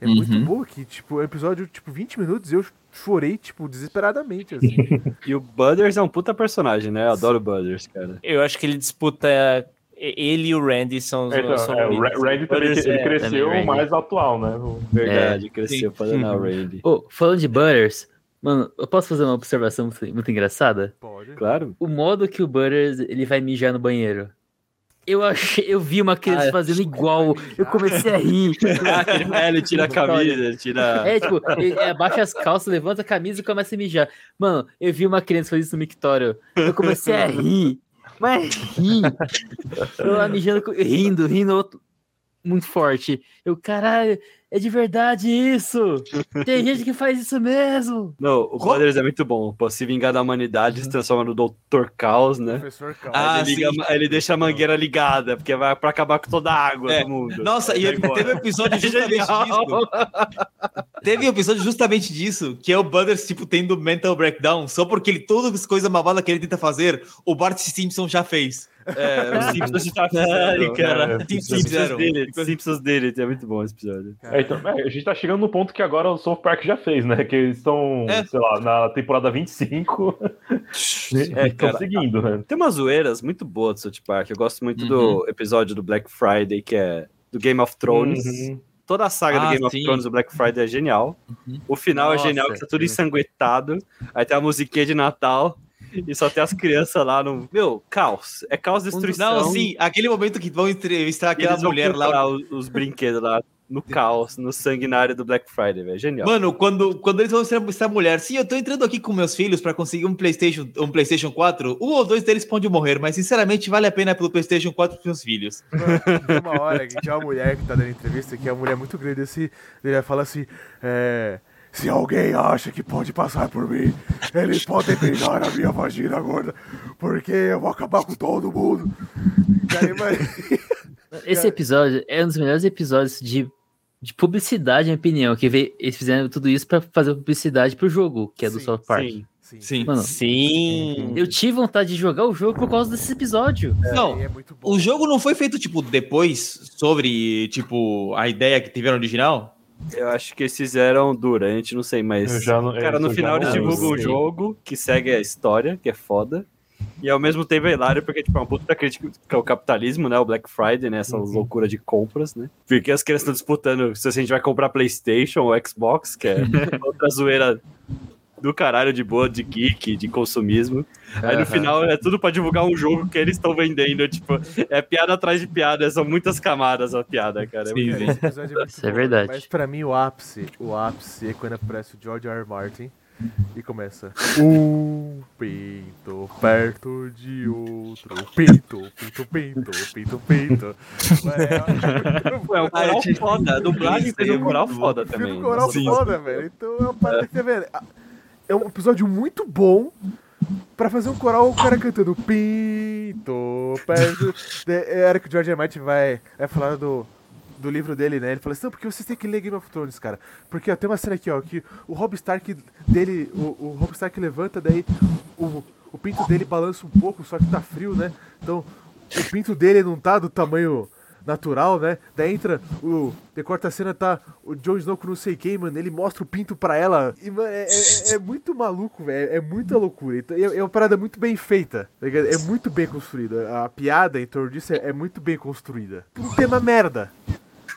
É uhum. muito boa que, tipo, o episódio, tipo, 20 minutos eu chorei, tipo, desesperadamente, assim. [LAUGHS] e o Butters é um puta personagem, né? Eu adoro o Butters, cara. Eu acho que ele disputa ele e o Randy são os então, são é, O Randy também ele é, cresceu é mais atual, né? Verdade, é, cresceu para dar o Randy. Oh, falando de Butters, mano, eu posso fazer uma observação muito, muito engraçada? Pode. Claro. O modo que o Butters ele vai mijar no banheiro. Eu, achei, eu vi uma criança ah, fazendo igual. Eu comecei a rir. [LAUGHS] ah, ele tira a camisa, ele tira. É, tipo, ele abaixa as calças, levanta a camisa e começa a mijar. Mano, eu vi uma criança fazer isso no mictório. Eu comecei a rir. Mas ri. Eu lá mijando, rindo, rindo outro, muito forte. Eu, caralho, é de verdade isso! Tem gente que faz isso mesmo! [LAUGHS] Não, o Brothers é muito bom. Pra se vingar da humanidade, se transforma no Dr. Caos, né? Professor Caos. Ah, ele, liga, ele, deixa a mangueira ligada, porque vai pra acabar com toda a água é. do mundo. Nossa, e teve um episódio [LAUGHS] justamente disso. teve um episódio justamente disso, que é o Brothers, tipo, tendo mental breakdown, só porque ele, todas as coisas malvadas que ele tenta fazer, o Bart Simpson já fez. É, os Simpsons de [LAUGHS] Ai, cara. É, Simpsons, dele, Simpsons dele, é muito bom esse episódio. É, então, é, a gente tá chegando no ponto que agora o South Park já fez, né? Que eles estão, é. sei lá, na temporada 25. [LAUGHS] é, estão seguindo, né? Tem umas zoeiras muito boas do South Park. Eu gosto muito uhum. do episódio do Black Friday, que é do Game of Thrones. Uhum. Toda a saga ah, do Game sim. of Thrones do Black Friday é genial. Uhum. O final Nossa, é genial, que tá tudo ensanguentado. Aí tem a musiquinha de Natal e só tem as crianças lá no. Meu, caos. É caos, destruição. Não, sim, aquele momento que vão entrevistar aquela mulher lá. Os, os brinquedos lá no caos, no sanguinário do Black Friday, velho. Genial. Mano, quando, quando eles vão entrevistar a mulher, sim, eu tô entrando aqui com meus filhos para conseguir um PlayStation, um PlayStation 4, um ou dois deles podem morrer, mas sinceramente vale a pena pelo PlayStation 4 pros meus filhos. Mano, tem uma hora que tinha uma mulher que tá dando entrevista, que é uma mulher muito grande assim, ele fala assim, é. Se alguém acha que pode passar por mim, eles podem beijar a minha vagina gorda, porque eu vou acabar com todo mundo. [LAUGHS] Esse episódio é um dos melhores episódios de, de publicidade, na minha opinião, que veio, eles fizeram tudo isso para fazer publicidade pro jogo, que é do sim, South Park. Sim. Sim. Mano, sim. Eu tive vontade de jogar o jogo por causa desse episódio. É, não, é o jogo não foi feito, tipo, depois sobre, tipo, a ideia que tiveram original? Eu acho que eles fizeram durante, não sei, mas. Não, cara, no final eles divulgam o jogo que segue a história, que é foda. E ao mesmo tempo é hilário, porque tipo, é uma puta crítica ao capitalismo, né? O Black Friday, né? Essa uhum. loucura de compras, né? Porque as crianças estão disputando se a gente vai comprar Playstation ou Xbox, que é [LAUGHS] outra zoeira do caralho de boa, de geek, de consumismo. Aí no final é tudo para divulgar um jogo que eles estão vendendo. Tipo, é piada atrás de piada, são muitas camadas a piada, cara. É Sim, é, é Isso é verdade. Mas pra mim o ápice, o ápice é quando aparece o George R. R. Martin e começa um pinto perto de outro pinto, pinto, pinto, pinto, pinto. É, um coral foda, a dublagem fez um coral foda também. Um coral foda, velho. Então é uma parada que você vê é um episódio muito bom pra fazer um coral o cara cantando Pinto, perto. Era que o George R. Martin vai, vai falar do, do livro dele, né? Ele fala assim, não, porque vocês têm que ler Game of Thrones, cara. Porque ó, tem uma cena aqui, ó, que o Rob Stark dele, o, o Rob Stark levanta, daí o, o pinto dele balança um pouco, só que tá frio, né? Então o pinto dele não tá do tamanho natural, né? Daí entra o. Decorta a cena, tá o Jon Snow com não sei quem, mano. Ele mostra o pinto pra ela. E, mano, é, é, é muito maluco, velho. É muita loucura. Então, é, é, uma parada muito bem feita. Tá é muito bem construída. A piada em torno disso é, é muito bem construída. Um tema merda.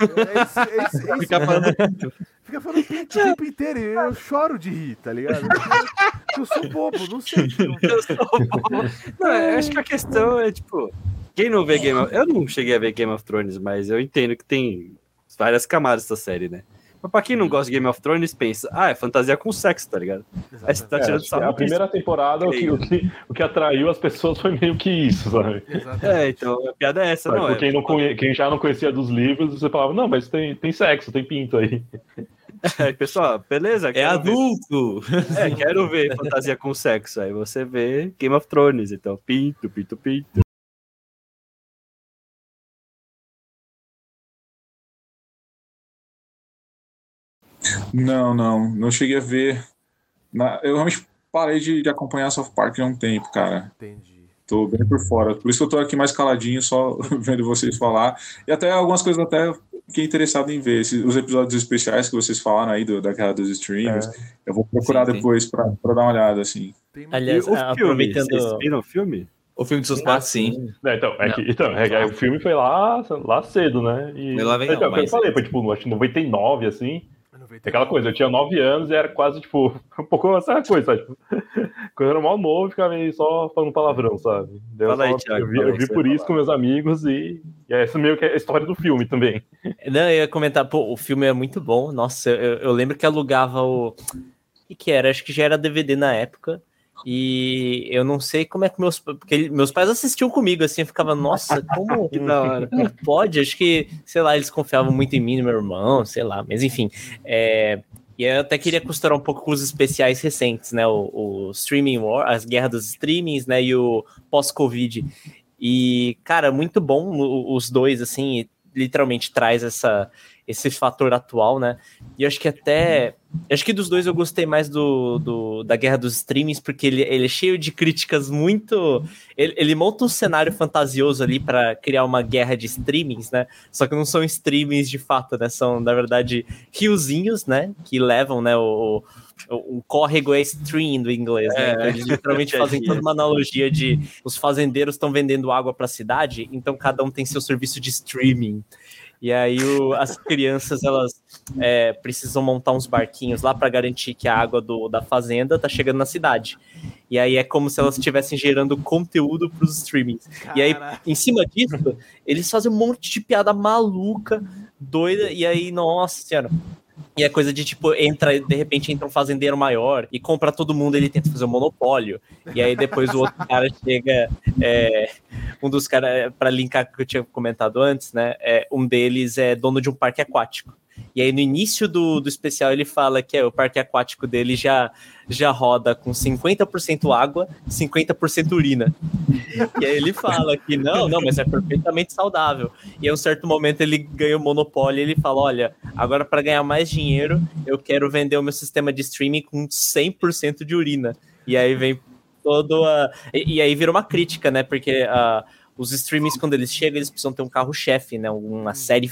É é é. Fica falando [LAUGHS] pinto. Fica falando pinto o tempo inteiro e eu choro de rir, tá ligado? Eu, eu sou bobo, não sei. [LAUGHS] Eu sou bobo. Não, eu acho que a questão é, tipo, quem não vê Game of... Eu não cheguei a ver Game of Thrones, mas eu entendo que tem várias camadas dessa série, né? Mas pra quem não gosta de Game of Thrones, pensa, ah, é fantasia com sexo, tá ligado? Aí você tá é, tirando é, A primeira temporada, o que, o, que, o que atraiu as pessoas foi meio que isso, sabe? É, então a piada é essa, sabe, não é? Quem, não conhe... quem já não conhecia dos livros, você falava, não, mas tem, tem sexo, tem pinto aí. [LAUGHS] É, pessoal, beleza? É adulto! Ver. É, quero ver fantasia com sexo. Aí você vê Game of Thrones, então, pinto, pinto, pinto. Não, não. Não cheguei a ver. Na, eu realmente parei de, de acompanhar South Park há um tempo, cara. Entendi. Tô bem por fora. Por isso que eu tô aqui mais caladinho, só [LAUGHS] vendo vocês falar. E até algumas coisas até fiquei interessado em ver esses, os episódios especiais que vocês falaram aí do, da Guerra dos Streams. É. Eu vou procurar sim, depois para dar uma olhada, assim. Aliás, o aproveitando... Vocês viram o filme? O filme de suspense, sim. É, então, é que, então é, o filme foi lá, lá cedo, né? E, lá vem então, não, mas... eu falei, foi tipo, acho que 99, assim. 99. Aquela coisa, eu tinha 9 anos e era quase, tipo, [LAUGHS] um pouco essa coisa, sabe? Tipo, [LAUGHS] quando eu era mal novo, ficava meio só falando palavrão, sabe? Fala aí, Thiago, eu vi, eu vi por isso com meus amigos e, e essa meio que é a história do filme também. [LAUGHS] Não, eu ia comentar, pô, o filme é muito bom. Nossa, eu, eu lembro que alugava o. O que, que era? Acho que já era DVD na época. E eu não sei como é que meus. Porque meus pais assistiam comigo, assim, eu ficava, nossa, como, que da hora. pode? Acho que, sei lá, eles confiavam muito em mim e meu irmão, sei lá, mas enfim. É, e eu até queria costurar um pouco com os especiais recentes, né? O, o Streaming War, as guerras dos streamings, né? E o pós-Covid. E, cara, muito bom os dois, assim, literalmente traz essa esse fator atual, né? E eu acho que até. Acho que dos dois eu gostei mais do, do da Guerra dos Streamings, porque ele, ele é cheio de críticas muito. Ele, ele monta um cenário fantasioso ali para criar uma guerra de streamings, né? Só que não são streamings de fato, né? São, na verdade, riozinhos, né? Que levam, né? O, o córrego é stream do inglês, né? Então, eles literalmente [LAUGHS] fazem toda uma analogia de os fazendeiros estão vendendo água para a cidade, então cada um tem seu serviço de streaming. E aí o, as crianças elas é, precisam montar uns barquinhos lá para garantir que a água do, da fazenda tá chegando na cidade. E aí é como se elas estivessem gerando conteúdo para os streamings. E aí, em cima disso, eles fazem um monte de piada maluca, doida, e aí, nossa senhora, e é coisa de tipo, entra, de repente entra um fazendeiro maior e compra todo mundo, ele tenta fazer um monopólio. E aí depois o outro cara chega. É, um dos caras, para linkar que eu tinha comentado antes, né? É, um deles é dono de um parque aquático. E aí no início do, do especial ele fala que é, o parque aquático dele já, já roda com 50% água, 50% urina. E aí ele fala que não, não, mas é perfeitamente saudável. E em um certo momento ele ganha o monopólio e ele fala: olha, agora para ganhar mais dinheiro, eu quero vender o meu sistema de streaming com 100% de urina. E aí vem todo a. E, e aí vira uma crítica, né? Porque uh, os streamings, quando eles chegam, eles precisam ter um carro-chefe, né? Uma série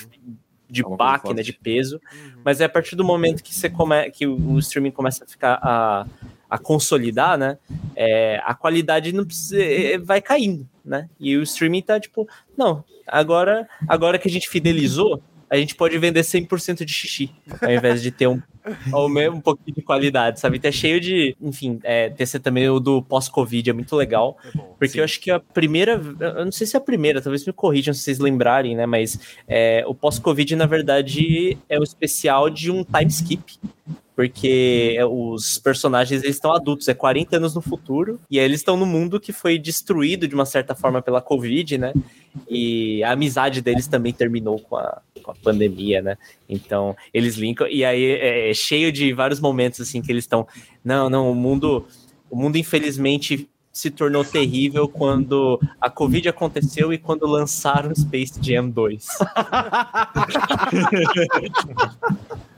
de máquina, de peso, uhum. mas é a partir do momento que você come, que o streaming começa a ficar a, a consolidar, né? É, a qualidade não precisa, é, é, vai caindo, né? E o streaming tá tipo, não, agora, agora que a gente fidelizou, a gente pode vender 100% de xixi, ao invés de ter um, [LAUGHS] um pouquinho de qualidade, sabe? Tá cheio de. Enfim, é, ter também o do pós-Covid é muito legal. É bom, porque sim. eu acho que a primeira. Eu não sei se é a primeira, talvez me corrijam se vocês lembrarem, né? Mas é, o pós-Covid, na verdade, é o especial de um time skip porque os personagens eles estão adultos, é 40 anos no futuro, e aí eles estão no mundo que foi destruído de uma certa forma pela Covid, né? E a amizade deles também terminou com a, com a pandemia, né? Então, eles linkam, e aí é, é cheio de vários momentos assim que eles estão. Não, não, o mundo. O mundo, infelizmente, se tornou terrível quando a Covid aconteceu e quando lançaram Space Jam 2. [LAUGHS]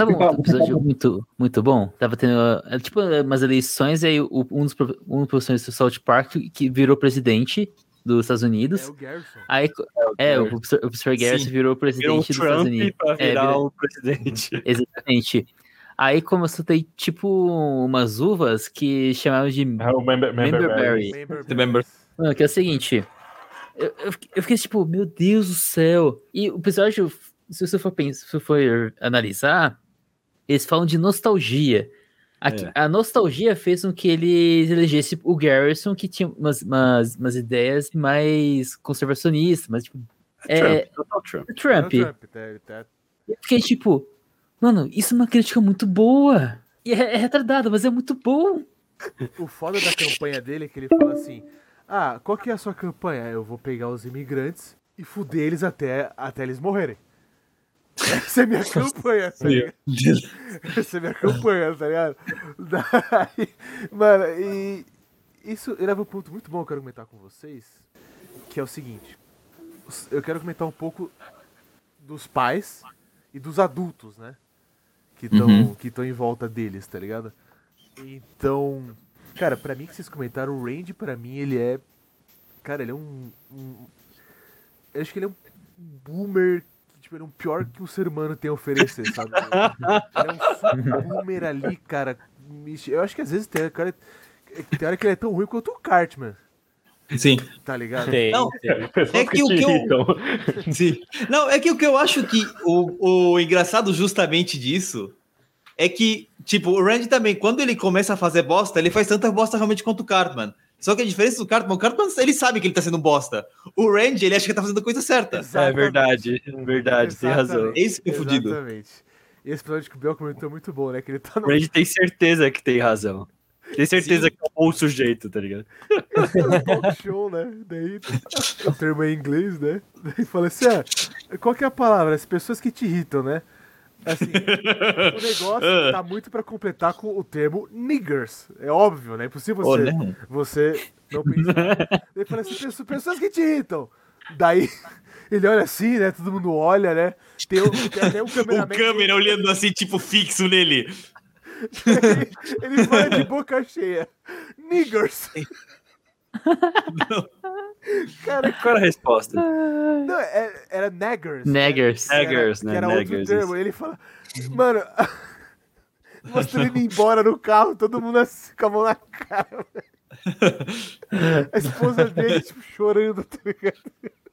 Sabe um episódio muito, muito bom? Tava tendo, é, tipo, umas eleições, e aí um dos, um dos professores do South Park que virou presidente dos Estados Unidos. É o Garrison. Aí, é, o, professor, o professor Garrison Sim. virou presidente virou dos Trump Estados Unidos. Pra é, virar é, o presidente. [LAUGHS] Exatamente. Aí começou a ter, tipo, umas uvas que chamavam de é o member, member, berry. The member. Que é o seguinte, eu, eu, fiquei tipo, meu Deus do céu. E o episódio, se você for, pensar, se for analisar, eles falam de nostalgia. A, é. a, nostalgia fez com que eles elegessem o Garrison, que tinha umas, umas, umas ideias mais conservacionistas, mas tipo. É, Trump. Trump. Trump. Trump. Tá, tá. Eu fiquei tipo, mano, isso é uma crítica muito boa. E é, é retardada, mas é muito bom. O foda da campanha dele é que ele fala assim: Ah, qual que é a sua campanha? Eu vou pegar os imigrantes e fuder eles até, até eles morrerem. [LAUGHS] Essa é minha campanha, tá ligado? Essa é minha campanha, tá ligado? Daí, mano, e isso leva um ponto muito bom que eu quero comentar com vocês, que é o seguinte. Eu quero comentar um pouco dos pais e dos adultos, né? Que estão uhum. que em volta deles, tá ligado? Então, Cara, pra mim que vocês comentaram, o Randy, pra mim, ele é. Cara, ele é um. um... Eu acho que ele é um boomer tipo, ele é um pior que o ser humano tem a oferecer, sabe? ele é um boomer ali, cara. Eu acho que às vezes tem, cara, tem hora que ele é tão ruim quanto o Cartman. Sim. Tá ligado? Tem, Não, é que o que eu... Sim. Não, é que o que eu acho que o, o engraçado justamente disso é que, tipo, o Randy também, quando ele começa a fazer bosta, ele faz tanta bosta realmente quanto o Cartman. Só que a diferença do Cartman, o Cartman, ele sabe que ele tá sendo bosta. O Randy, ele acha que tá fazendo a coisa certa. Exatamente. É verdade, verdade, tem razão. É isso que é fudido. Exatamente. E esse episódio que o Biel comentou é muito bom, né? Que ele tá no... O Randy tem certeza que tem razão. Tem certeza Sim. que é um bom sujeito, tá ligado? [LAUGHS] talk show, né? Daí o termo é em inglês, né? Daí fala assim: ah, qual que é a palavra? As pessoas que te irritam, né? Assim, o negócio [LAUGHS] ah. tá muito para completar com o termo niggers. É óbvio, né? É impossível você, oh, você não pensar. [LAUGHS] Ele fala assim, pessoas que te irritam. Daí [LAUGHS] ele olha assim, né? Todo mundo olha, né? Tem, tem até um cameraman. O câmera olhando assim, tipo, fixo nele. ele, ele fala de boca cheia. Niggers. Não. Cara, Qual era a resposta? Não, era, é, era Naggers. Naggers. Né? Naggers, né? Era, era outro termo. Ele fala, mano, [LAUGHS] mostrando ele embora no carro, todo mundo assim, com a mão na cara. A esposa dele, tipo, chorando, tá ligado?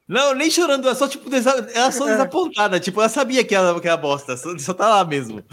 Não, nem chorando, é só tipo, ela só é. desapontada, tipo, ela sabia que era, que era bosta, só, só tá lá mesmo.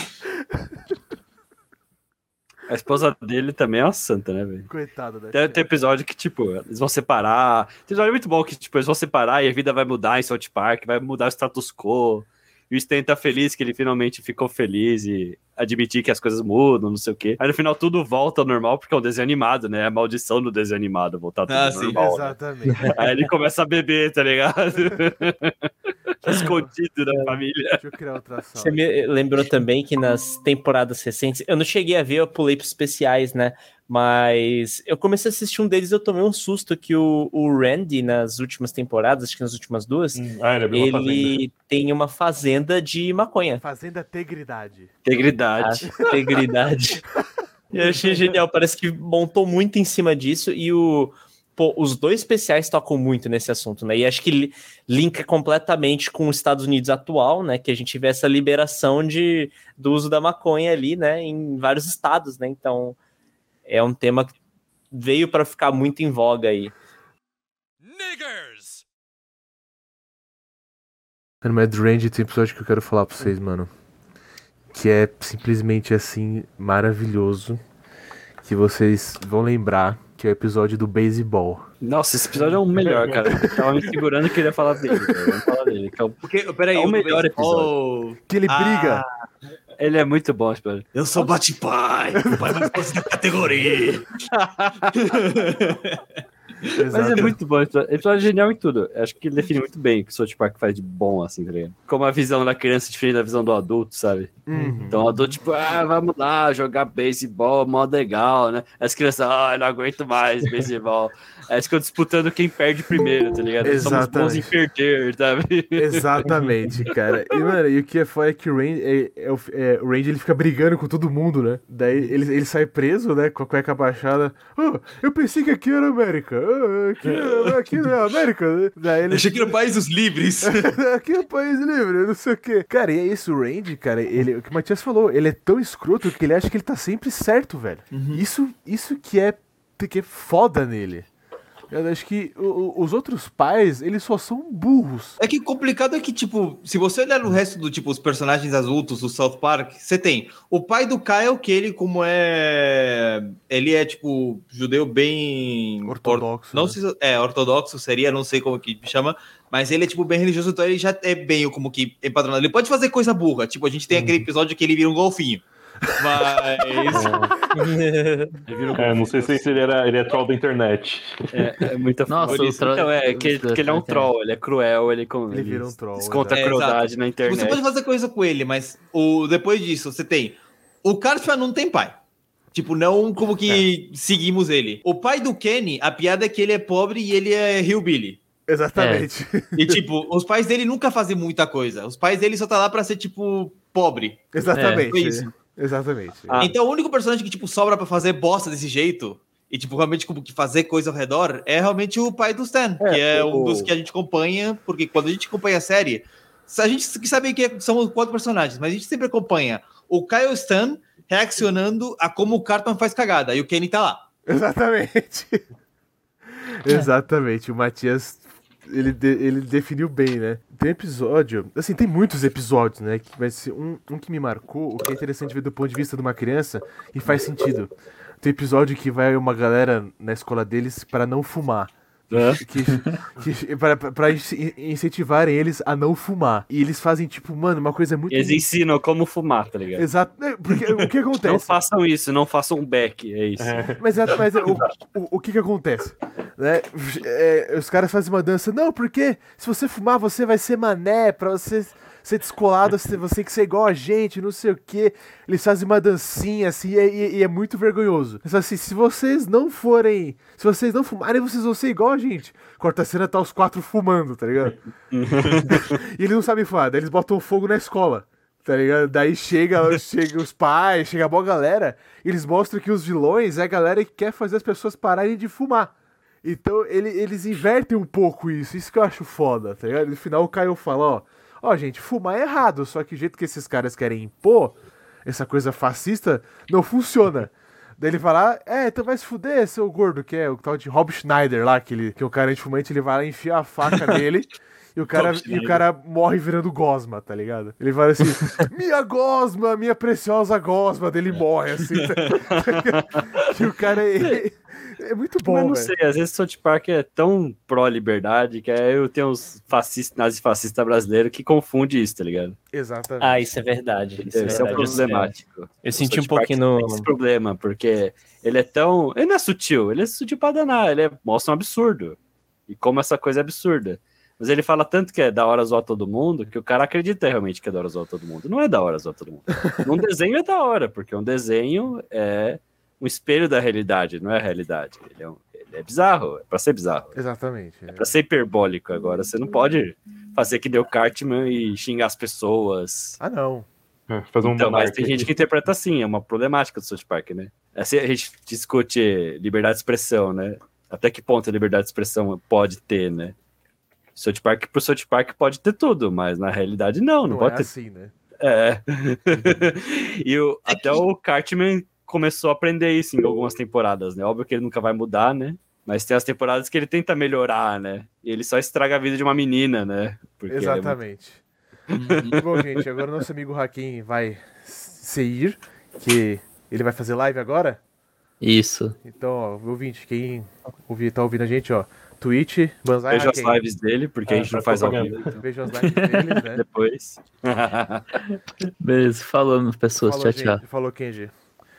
A esposa dele também é uma santa, né, velho? Coitada da tem, tem episódio que, tipo, eles vão separar. Tem episódio muito bom que, tipo, eles vão separar e a vida vai mudar em South Park, vai mudar o status quo. E o Stan tá feliz que ele finalmente ficou feliz e admitir que as coisas mudam, não sei o quê. Aí no final tudo volta ao normal, porque é um desenho animado, né? É a maldição do desenho animado, voltar tudo ah, normal. Sim, né? exatamente. Né? [LAUGHS] Aí ele começa a beber, tá ligado? [LAUGHS] Escondido da família. Deixa eu criar outra sala. Você me lembrou também que nas temporadas recentes, eu não cheguei a ver, eu pulei pros especiais, né? Mas eu comecei a assistir um deles e eu tomei um susto que o, o Randy, nas últimas temporadas, acho que nas últimas duas, hum. ah, ele, ele tem uma fazenda de maconha. Fazenda Tegridade. Tegridade. Ah, tegridade. [LAUGHS] eu achei genial, parece que montou muito em cima disso e o. Pô, os dois especiais tocam muito nesse assunto, né? E acho que linka completamente com os Estados Unidos atual, né? Que a gente vê essa liberação de, do uso da maconha ali, né? Em vários estados, né? Então, é um tema que veio para ficar muito em voga aí. Niggers! Mano, mas do Range tem episódio que eu quero falar pra vocês, mano. Que é simplesmente assim, maravilhoso. Que vocês vão lembrar que é o episódio do baseball. Nossa, esse episódio é o melhor, cara. Eu tava me segurando que ele ia falar dele. Cara. Vamos falar dele. Que é o, Porque, peraí, é o melhor episódio. Que ele briga. Ah. Ele é muito bom, Spiller. Eu sou Bate-Pai. O pai vai conseguir a categoria. [LAUGHS] Mas é muito bom. Episódio é genial em tudo. Acho que ele define muito bem o que o South Park faz de bom, assim, tá ligado? Como a visão da criança é diferente da visão do adulto, sabe? Uhum. Então o adulto, tipo, ah, vamos lá, jogar beisebol, mó legal, né? As crianças, ah, não aguento mais beisebol. [LAUGHS] Aí ficam disputando quem perde primeiro, tá ligado? Exatamente. Somos bons em perder, sabe? [LAUGHS] Exatamente, cara. E, mano, e o que é foda é que o Randy, é, é, é, o Randy ele fica brigando com todo mundo, né? Daí ele, ele sai preso, né? Com a cueca baixada. Oh, eu pensei que aqui era América. Oh, aqui, aqui não é América. Né? Daí ele... Eu achei que era o País dos Livres. [LAUGHS] aqui é o País Livre, não sei o quê. Cara, e é isso, o Randy, cara, ele, o que o Matias falou, ele é tão escroto que ele acha que ele tá sempre certo, velho. Uhum. Isso, isso que é, que é foda nele. Eu acho que o, os outros pais, eles só são burros. É que o complicado é que, tipo, se você olhar no resto do, tipo, os personagens adultos do South Park, você tem o pai do Kyle, que ele, como é. Ele é, tipo, judeu bem. Ortodoxo. Or... Não né? se... É, ortodoxo seria, não sei como que chama. Mas ele é, tipo, bem religioso, então ele já é bem como que empadronado. Ele pode fazer coisa burra. Tipo, a gente tem hum. aquele episódio que ele vira um golfinho. Mas. [LAUGHS] [LAUGHS] É, não sei se ele, era, ele é troll da internet. É, é muita Nossa, o troll... Então, é, que, que ele é um troll, ele é cruel, ele, com, ele, ele vira um troll. Desconta a crueldade é, na internet. Você pode fazer coisa com ele, mas o, depois disso, você tem. O Cartman não tem pai. Tipo, não como que é. seguimos ele. O pai do Kenny, a piada é que ele é pobre e ele é hillbilly. Exatamente. É. E, tipo, os pais dele nunca fazem muita coisa. Os pais dele só tá lá pra ser, tipo, pobre. Exatamente. É. Exatamente. Ah. Então o único personagem que, tipo, sobra para fazer bosta desse jeito e, tipo, realmente como que fazer coisa ao redor, é realmente o pai do Stan, é, que é o... um dos que a gente acompanha, porque quando a gente acompanha a série, a gente que sabe que é, são os quatro personagens, mas a gente sempre acompanha o Kyle Stan reaccionando a como o Cartman faz cagada, e o Kenny tá lá. Exatamente. [LAUGHS] Exatamente, o Matias ele, de, ele definiu bem, né? Tem episódio, assim, tem muitos episódios, né? Mas um, um que me marcou, o que é interessante ver do ponto de vista de uma criança e faz sentido. Tem episódio que vai uma galera na escola deles para não fumar. É. Que, que, pra, pra incentivarem eles a não fumar. E eles fazem, tipo, mano, uma coisa muito. Eles ensinam como fumar, tá ligado? Exato. É, porque o que acontece? Não façam isso, não façam um back, é isso. É. Mas, é, mas é, o, o, o que que acontece? Né? É, os caras fazem uma dança, não, porque se você fumar, você vai ser mané, pra você ser descolado, você tem que ser igual a gente, não sei o que. Eles fazem uma dancinha assim e, e, e é muito vergonhoso. Mas assim, se vocês não forem. Se vocês não fumarem, vocês vão ser igual a gente. Corta a cena, tá os quatro fumando, tá ligado? [LAUGHS] e eles não sabem fumar, daí eles botam fogo na escola. Tá ligado? Daí chega, chega os pais, chega a boa galera, e eles mostram que os vilões é a galera que quer fazer as pessoas pararem de fumar. Então ele, eles invertem um pouco isso, isso que eu acho foda, tá ligado? No final o Caio fala, ó, Ó, gente, fumar é errado, só que o jeito que esses caras querem impor essa coisa fascista não funciona. [LAUGHS] Daí ele vai lá, é, então vai se fuder, seu gordo, que é o tal de Rob Schneider lá, que, ele, que é o cara antifumante, ele vai lá enfiar a faca [LAUGHS] nele. E o, cara, e o cara morre virando gosma, tá ligado? Ele fala assim: [LAUGHS] Minha gosma, minha preciosa gosma. Dele morre, assim. Tá e o cara. É, é muito bom, Mas não véio. sei, às vezes South Park é tão pró-liberdade que aí eu tenho uns fascistas, nazifascistas brasileiros que confunde isso, tá ligado? Exatamente. Ah, isso é verdade. Isso, é, é, é problemático. Eu senti um pouquinho no... esse problema, porque ele é tão... Ele não é sutil, ele é sutil pra danar, ele é... mostra um absurdo. E como essa coisa é absurda. Mas ele fala tanto que é da hora zoar todo mundo que o cara acredita realmente que é da hora zoar todo mundo. Não é da hora zoar todo mundo. [LAUGHS] um desenho é da hora, porque um desenho é um espelho da realidade, não é a realidade. Ele é, um, ele é bizarro, é pra ser bizarro. Exatamente. É, é pra ser hiperbólico agora. Você não pode fazer que deu Cartman e xingar as pessoas. Ah, não. É, fazer um então, mas tem gente que interpreta assim, é uma problemática do South Park, né? Assim a gente discute liberdade de expressão, né? Até que ponto a liberdade de expressão pode ter, né? South Park pro South Park pode ter tudo, mas na realidade não, não, não pode é ter. assim, né? É. [LAUGHS] e o, é até o Cartman começou a aprender isso em algumas temporadas, né? Óbvio que ele nunca vai mudar, né? Mas tem as temporadas que ele tenta melhorar, né? E ele só estraga a vida de uma menina, né? Porque Exatamente. É muito... Bom, gente, agora o nosso amigo Hakim vai sair, que ele vai fazer live agora. Isso. Então, ó, ouvinte, quem ouvir, tá ouvindo a gente, ó, Twitch, Banzai Veja as lives dele, porque é, a gente não faz ao vivo. Veja as lives dele, né? [LAUGHS] Depois. Beleza, falando, pessoas. Falou, tchau, gente. tchau. Falou, Kenji.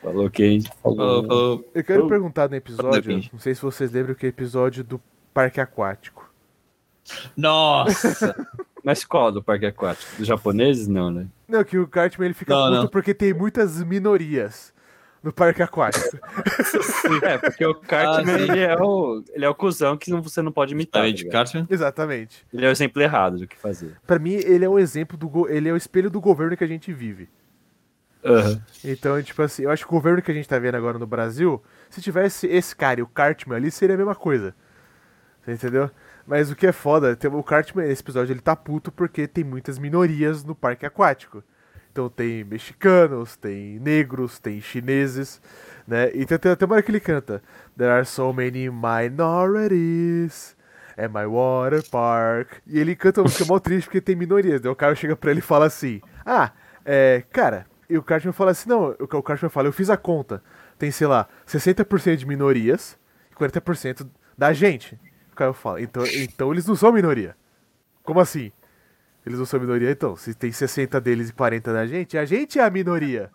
Falou, Kenji. Falou, falou. Eu quero perguntar no episódio, não sei se vocês lembram que é episódio do parque aquático. Nossa! [LAUGHS] Mas qual do parque aquático? Dos japoneses, não, né? Não, que o Cartman ele fica não, puto não. porque tem muitas minorias no parque aquático. [LAUGHS] é, porque o Cartman ah, ele, é o, ele é o cuzão que você não pode imitar. Tá? Exatamente. Ele é o exemplo errado do que fazer. Para mim, ele é um exemplo do ele é o espelho do governo que a gente vive. Uhum. Então, tipo assim, eu acho que o governo que a gente tá vendo agora no Brasil, se tivesse esse cara e o Cartman ali, seria a mesma coisa. Você entendeu? Mas o que é foda, o Cartman, nesse episódio, ele tá puto porque tem muitas minorias no parque aquático. Então tem mexicanos, tem negros, tem chineses, né? E tem, até uma hora que ele canta There are so many minorities at my water park. E ele canta uma música mó triste porque tem minorias. Daí o cara chega pra ele e fala assim: Ah, é, cara, e o Cartman fala assim: não, o Cartman fala, eu fiz a conta. Tem, sei lá, 60% de minorias e 40% da gente. O cara fala, então, então eles não são minoria. Como assim? Eles não são minoria, então. Se tem 60 deles e 40 da gente, a gente é a minoria.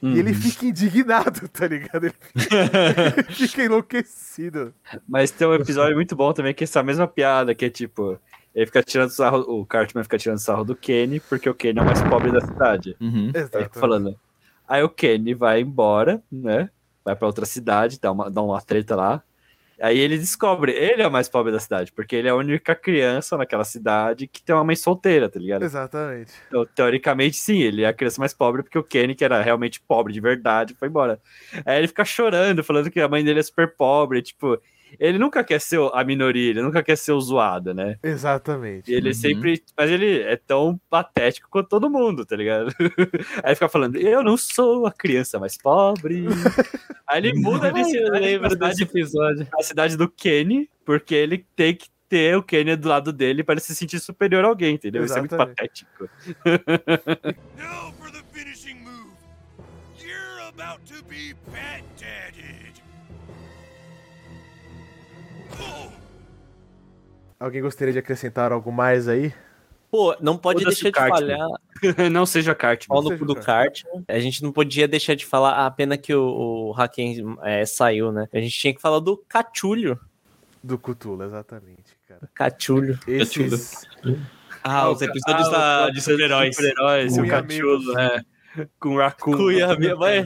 Uhum. E ele uhum. fica indignado, [LAUGHS] tá ligado? [LAUGHS] Ele fica enlouquecido. Mas tem um episódio muito bom também, que é essa mesma piada, que é tipo, ele fica tirando sarro, o Cartman fica tirando sarro do Kenny, porque o Kenny é o mais pobre da cidade. Uhum. falando. Aí o Kenny vai embora, né? Vai pra outra cidade, dá uma, dá uma treta lá. Aí ele descobre, ele é o mais pobre da cidade, porque ele é a única criança naquela cidade que tem uma mãe solteira, tá ligado? Exatamente. Então, teoricamente, sim, ele é a criança mais pobre, porque o Kenny, que era realmente pobre de verdade, foi embora. Aí ele fica chorando, falando que a mãe dele é super pobre, tipo, ele nunca quer ser a minoria, ele nunca quer ser o zoado, né? Exatamente. E ele uhum. sempre. Mas ele é tão patético quanto todo mundo, tá ligado? [LAUGHS] Aí fica falando, eu não sou a criança mais pobre. [LAUGHS] Aí ele muda de cidade, desse episódio. A cidade do Kenny, porque ele tem que ter o Kenny do lado dele para ele se sentir superior a alguém, entendeu? Exatamente. Isso é muito patético. Now for the finishing move. You're about to be bat Alguém gostaria de acrescentar algo mais aí? Pô, não pode deixar de kart, falhar. [LAUGHS] não seja kart. Pau no do kart. A gente não podia deixar de falar a pena que o, o Haken é, saiu, né? A gente tinha que falar do Cachulho. Do Cthulhu, exatamente, cara. Cachulho. Esses... Ah, os episódios ah, da, de super-heróis. Super-heróis, o Cachulho, é [LAUGHS] com Raccoon. Cunha,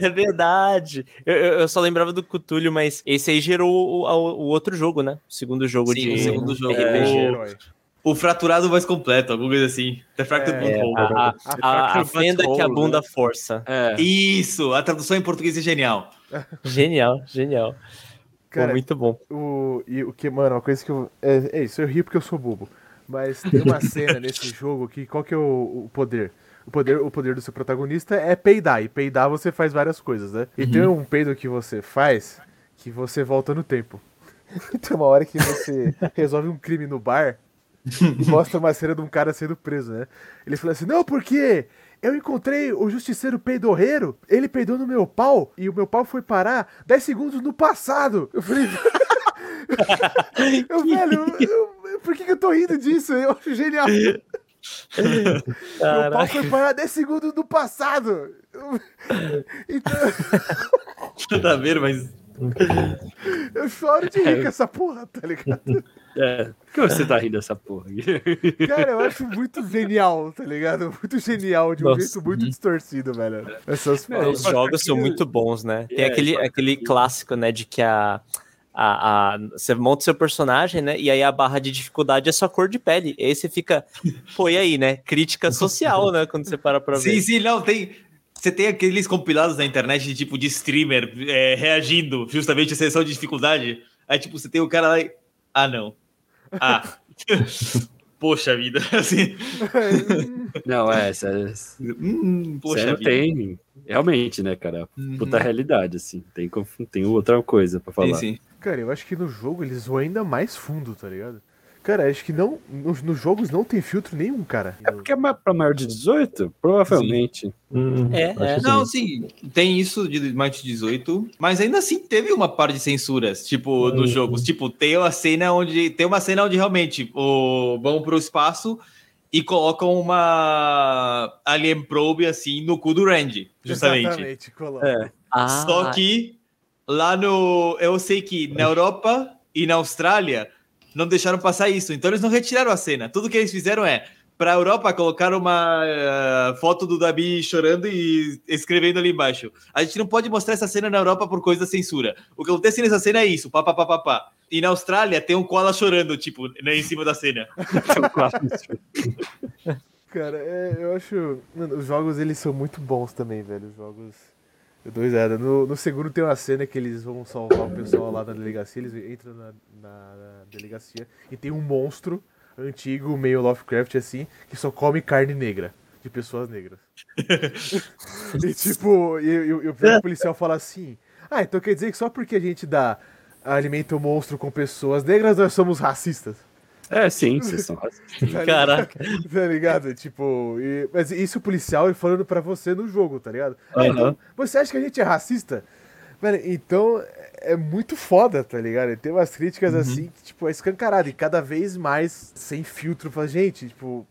é verdade. Eu, eu, só lembrava do Cthulhu, mas esse aí gerou o, o, o outro jogo, né? O segundo jogo Sim, de. O segundo jogo. É... O fraturado mais completo, alguma coisa assim. The Fractured é, Butthole. A, a, a, a fenda que a bunda né? força. É. Isso! A tradução em português é genial. [LAUGHS] genial, genial. Cara, Pô, muito bom. O, e o que, mano, uma coisa que eu. É, é isso, eu rio porque eu sou bobo. Mas tem uma [LAUGHS] cena nesse jogo que. Qual que é o, o poder? O poder, o poder do seu protagonista é peidar. E peidar você faz várias coisas, né? E uhum. tem um peido que você faz que você volta no tempo. [LAUGHS] tem uma hora que você resolve um crime no bar e mostra uma cena de um cara sendo preso, né? Ele fala assim: Não, porque eu encontrei o justiceiro peidorreiro, ele peidou no meu pau e o meu pau foi parar 10 segundos no passado. Eu falei. [LAUGHS] [LAUGHS] eu, velho, eu, eu, por que, que eu tô rindo disso? Eu acho genial. Meu pau foi parar 10 segundos do passado. Então. Nada a ver, mas. Eu choro de rir com essa porra, tá ligado? É, por que você tá rindo dessa porra? Cara, eu acho muito genial, tá ligado? Muito genial, de um Nossa. jeito muito distorcido, velho. Essas é, os jogos são muito bons, né? Tem é, aquele, aquele clássico, né, de que a a, a, você monta o seu personagem, né? E aí a barra de dificuldade é sua cor de pele. E aí você fica, pô, e aí, né? Crítica social, né? Quando você para pra ver. Sim, sim, não, tem. Você tem aqueles compilados na internet de tipo de streamer é, reagindo justamente à seleção de dificuldade. Aí, tipo, você tem o cara lá e. Ah, não. Ah. [LAUGHS] Poxa vida, [LAUGHS] assim. Não, é, sério. Hum, poxa sério, tem. Realmente, né, cara? Uhum. Puta realidade, assim. Tem, tem outra coisa pra falar. Sim, sim. Cara, eu acho que no jogo eles vão ainda mais fundo, tá ligado? Cara, acho que não. Nos, nos, jogos não tem filtro nenhum, cara. É porque é pra maior de 18? Provavelmente. Hum, é, é. Não, sim, tem isso de mais de 18, mas ainda assim teve uma parte de censuras, tipo, nos uhum. jogos. Tipo, tem uma cena onde. Tem uma cena onde realmente o, vão pro espaço e colocam uma Alien Probe assim no cu do Randy, justamente. Exatamente, coloca. É. Ah. Só que lá no. Eu sei que na Europa e na Austrália não deixaram passar isso. Então eles não retiraram a cena. Tudo que eles fizeram é para a Europa colocar uma uh, foto do Dabi chorando e escrevendo ali embaixo. A gente não pode mostrar essa cena na Europa por coisa da censura. O que acontece nessa cena é isso, pá. E na Austrália tem um koala chorando, tipo, né, em cima da cena. [LAUGHS] Cara, é, eu acho. Mano, os jogos eles são muito bons também, velho. Os jogos eu dou risada. No, no segundo tem uma cena que eles vão salvar o pessoal lá na delegacia, eles entram na, na, na delegacia e tem um monstro antigo, meio Lovecraft assim, que só come carne negra, de pessoas negras. [LAUGHS] e tipo, e, o policial fala assim: Ah, então quer dizer que só porque a gente dá alimento monstro com pessoas negras, nós somos racistas. É, sim, vocês são racistas. Tá Caraca. Tá ligado? Tipo, e, mas isso o policial falando pra você no jogo, tá ligado? Uhum. então, você acha que a gente é racista? Mano, então é muito foda, tá ligado? E tem umas críticas uhum. assim que, tipo, é escancarado e cada vez mais sem filtro. Fala, gente, tipo,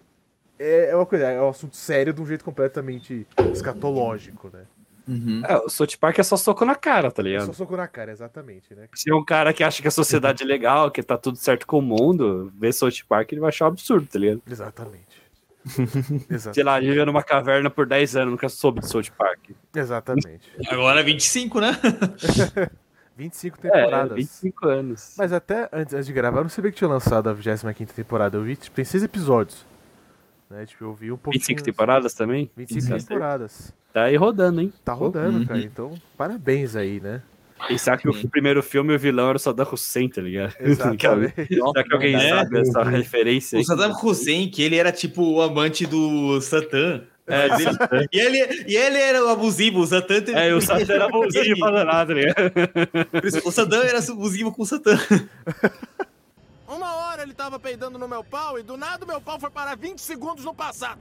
é, é uma coisa, é um assunto sério de um jeito completamente escatológico, né? Uhum. É, o South Park é só soco na cara, tá ligado? É só soco na cara, exatamente, né? Se é um cara que acha que a sociedade é legal, que tá tudo certo com o mundo, ver South Park, ele vai achar um absurdo, tá ligado? Exatamente. [LAUGHS] Exatamente. Sei lá, viveu numa caverna por 10 anos, nunca soube de South Park. Exatamente. [LAUGHS] Agora 25, né? [LAUGHS] 25 temporadas. É, 25 anos. Mas até antes, antes de gravar, eu não sabia que tinha lançado a 25 temporada. Eu vi, tipo, tem seis episódios. Né? Tipo, eu vi um pouquinho. 25 temporadas também? 25 temporadas. Tá aí rodando, hein? Tá rodando, uhum. cara. Então, parabéns aí, né? Pensar que o primeiro filme o vilão era o Saddam Hussein, tá ligado? [LAUGHS] Exatamente. [LAUGHS] Será que alguém é. sabe essa referência? O Saddam Hussein, que ele era tipo o amante do Satã. É, dele, e, ele, e ele era o abusivo, o Satã teve... É, o Satã era abusivo [LAUGHS] pra nada, né? O Satã era abusivo com o Satã. Hora ele tava peidando no meu pau e do nada o meu pau foi parar 20 segundos no passado.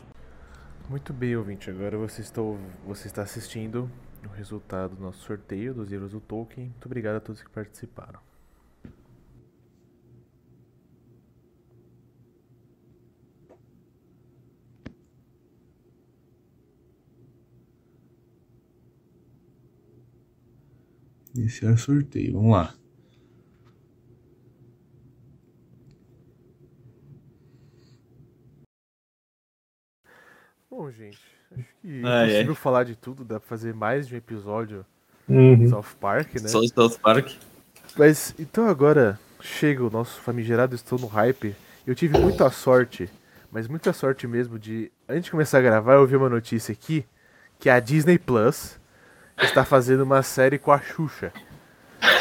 Muito bem, ouvinte. Agora você está, você está assistindo o resultado do nosso sorteio dos livros do Tolkien. Muito obrigado a todos que participaram. Esse é o sorteio. Vamos lá. Bom, gente, acho que ah, é possível é. falar de tudo, dá pra fazer mais de um episódio uhum. South Park, né? Só South Park. Mas então agora chega o nosso famigerado Estou no Hype. Eu tive muita sorte, mas muita sorte mesmo de, antes de começar a gravar, eu vi uma notícia aqui que a Disney Plus está fazendo uma série com a Xuxa.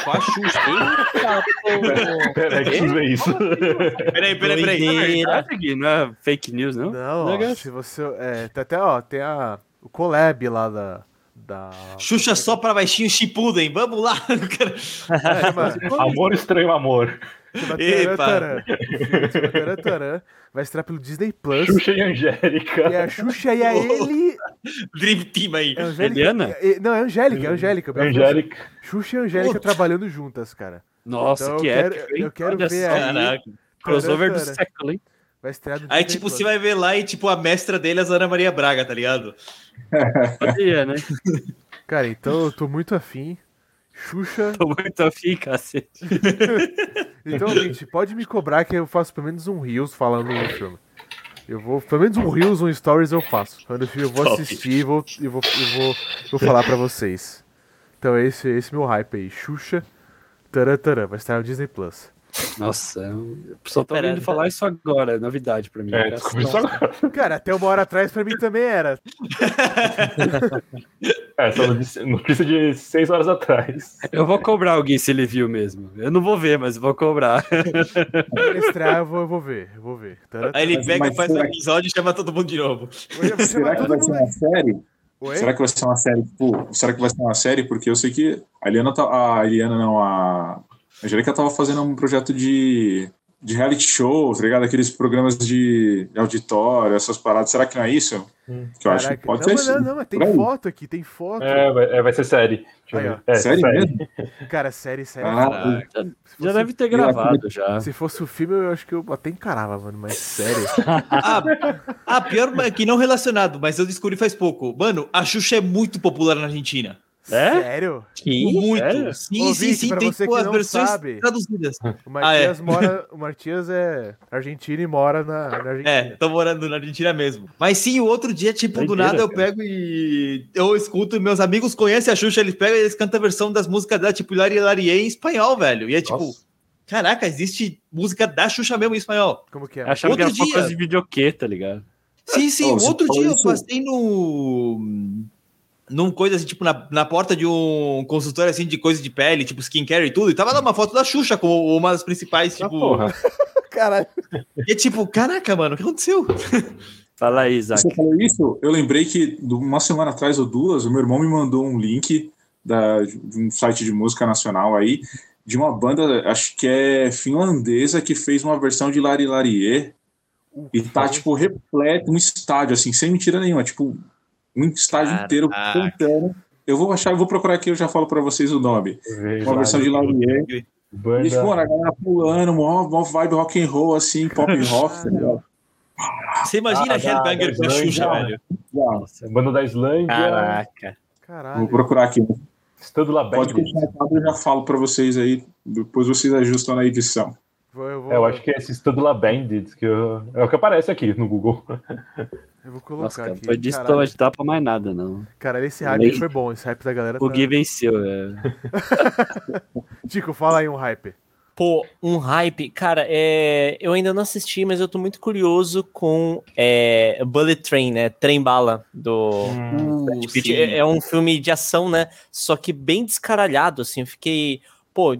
Com a Xuxa. Eita, pô. Peraí, que é isso? Peraí, peraí, peraí. Não é fake news, não? Não, ó, se você. É, tem até, ó, tem a, o collab lá da. Da... Xuxa só pra baixinho Shippuden, vamos lá! [LAUGHS] é, amor estranho amor. Epa. Vai estrear pelo Disney Plus. Xuxa e Angélica. E a Xuxa e a [LAUGHS] ele. Dream Team aí. É Angélica. É, não, é Angélica, é Angélica. Angélica. Xuxa e Angélica trabalhando juntas, cara. Nossa, então, que eu quero, épico, Eu quero ver aí. Caraca. Crossover do século, hein? Vai estrear Aí, tipo, você vai ver lá e, tipo, a mestra dele é a Ana Maria Braga, tá ligado? Podia, né? [LAUGHS] Cara, então eu tô muito afim. Xuxa. Tô muito afim, cacete. [LAUGHS] então, gente, pode me cobrar que eu faço pelo menos um Reels falando no filme. Eu vou, pelo menos um Reels, um Stories eu faço. Quando eu vou assistir e vou, eu vou, eu vou, vou falar pra vocês. Então esse, esse meu hype aí. Xuxa, taratara, vai estar no Disney Plus. Nossa, eu só tô ouvindo falar isso agora, é novidade pra mim. É, agora. Cara, até uma hora atrás pra mim também era. [LAUGHS] é, só notícia de seis horas atrás. Eu vou cobrar alguém se ele viu mesmo. Eu não vou ver, mas vou cobrar. Quando estrear, eu vou, eu vou ver, eu vou ver. Aí ele pega, e faz um episódio e chama todo mundo de novo. Será que vai ser uma série? Oi? Será que vai ser uma série, tipo, será que vai ser uma série? Porque eu sei que a Eliana tá, a Eliana não, a Angélica tava fazendo um projeto de, de reality show, tá ligado? Aqueles programas de, auditório, essas paradas. Será que não é isso? Hum. Que eu Caraca, acho que pode não, ser. Não, não, não, tem foto aqui, tem foto. É, vai, é, vai ser série. Aí, é, série, série mesmo? [LAUGHS] Cara, série, série. Ah, já, já deve ter gravado já. Se fosse o filme, eu acho que eu até encarava, mano, mas sério. [LAUGHS] ah, ah, pior que não relacionado, mas eu descobri faz pouco. Mano, a Xuxa é muito popular na Argentina. É? Sério? Que? Muito. Sério? Sim, sim, sim. Tem tipo, as versões sabe, traduzidas. [LAUGHS] O Martias, ah, é. mora, o Martias é argentino e mora na, na, Argentina. É, tô morando na Argentina mesmo. Mas sim, o outro dia, tipo, do nada eu pego e eu escuto e meus amigos conhecem a Xuxa, eles pegam e eles cantam a versão das músicas dela, tipo, Hilari Hilarie em espanhol, velho. E é tipo, Nossa. caraca, existe música da Xuxa mesmo em espanhol. Como que é? Eu achava outro que era dia... coisa de videokê, tá ligado? Sim, sim. Oh, outro dia eu passei no num coisa assim, tipo, na, na porta de um consultório assim de coisa de pele, tipo skincare e tudo, e tava lá uma foto da Xuxa com uma das principais, ah, tipo. Ah, [LAUGHS] Caralho. E é tipo, caraca, mano, o que aconteceu? [LAUGHS] Fala aí, Isaac. Você falou isso? Eu lembrei que uma semana atrás ou duas, o meu irmão me mandou um link da, de um site de música nacional aí, de uma banda, acho que é finlandesa, que fez uma versão de Lari Larie. E tá, tipo, repleto, um estádio, assim, sem mentira nenhuma. Tipo, um estágio Caraca. inteiro cantando. Eu vou achar, eu vou procurar aqui, eu já falo para vocês o nome. Uma versão de Laurier. E, a galera pulando, mó, mó vibe rock and roll, assim, pop [LAUGHS] rock, tá Você imagina ah, a Headbanger com a Xuxa, velho? Banda da Islândia. Caraca. Caralho. Vou procurar aqui. Estando lá Pode continuar, eu já falo para vocês aí, depois vocês ajustam na edição. Eu, vou... é, eu acho que é esse Studula Bandit, que eu... é o que aparece aqui no Google. [LAUGHS] Eu vou colocar Nossa, cara, aqui. Foi disso não dá pra mais nada, não. Cara, esse hype foi bom, esse hype da galera. O tá... Gui venceu, é. [LAUGHS] Tico, fala aí um hype. Pô, um hype, cara, é... eu ainda não assisti, mas eu tô muito curioso com é... Bullet Train, né? Trem Bala, do hum, é, é um filme de ação, né? Só que bem descaralhado, assim. Eu fiquei, pô,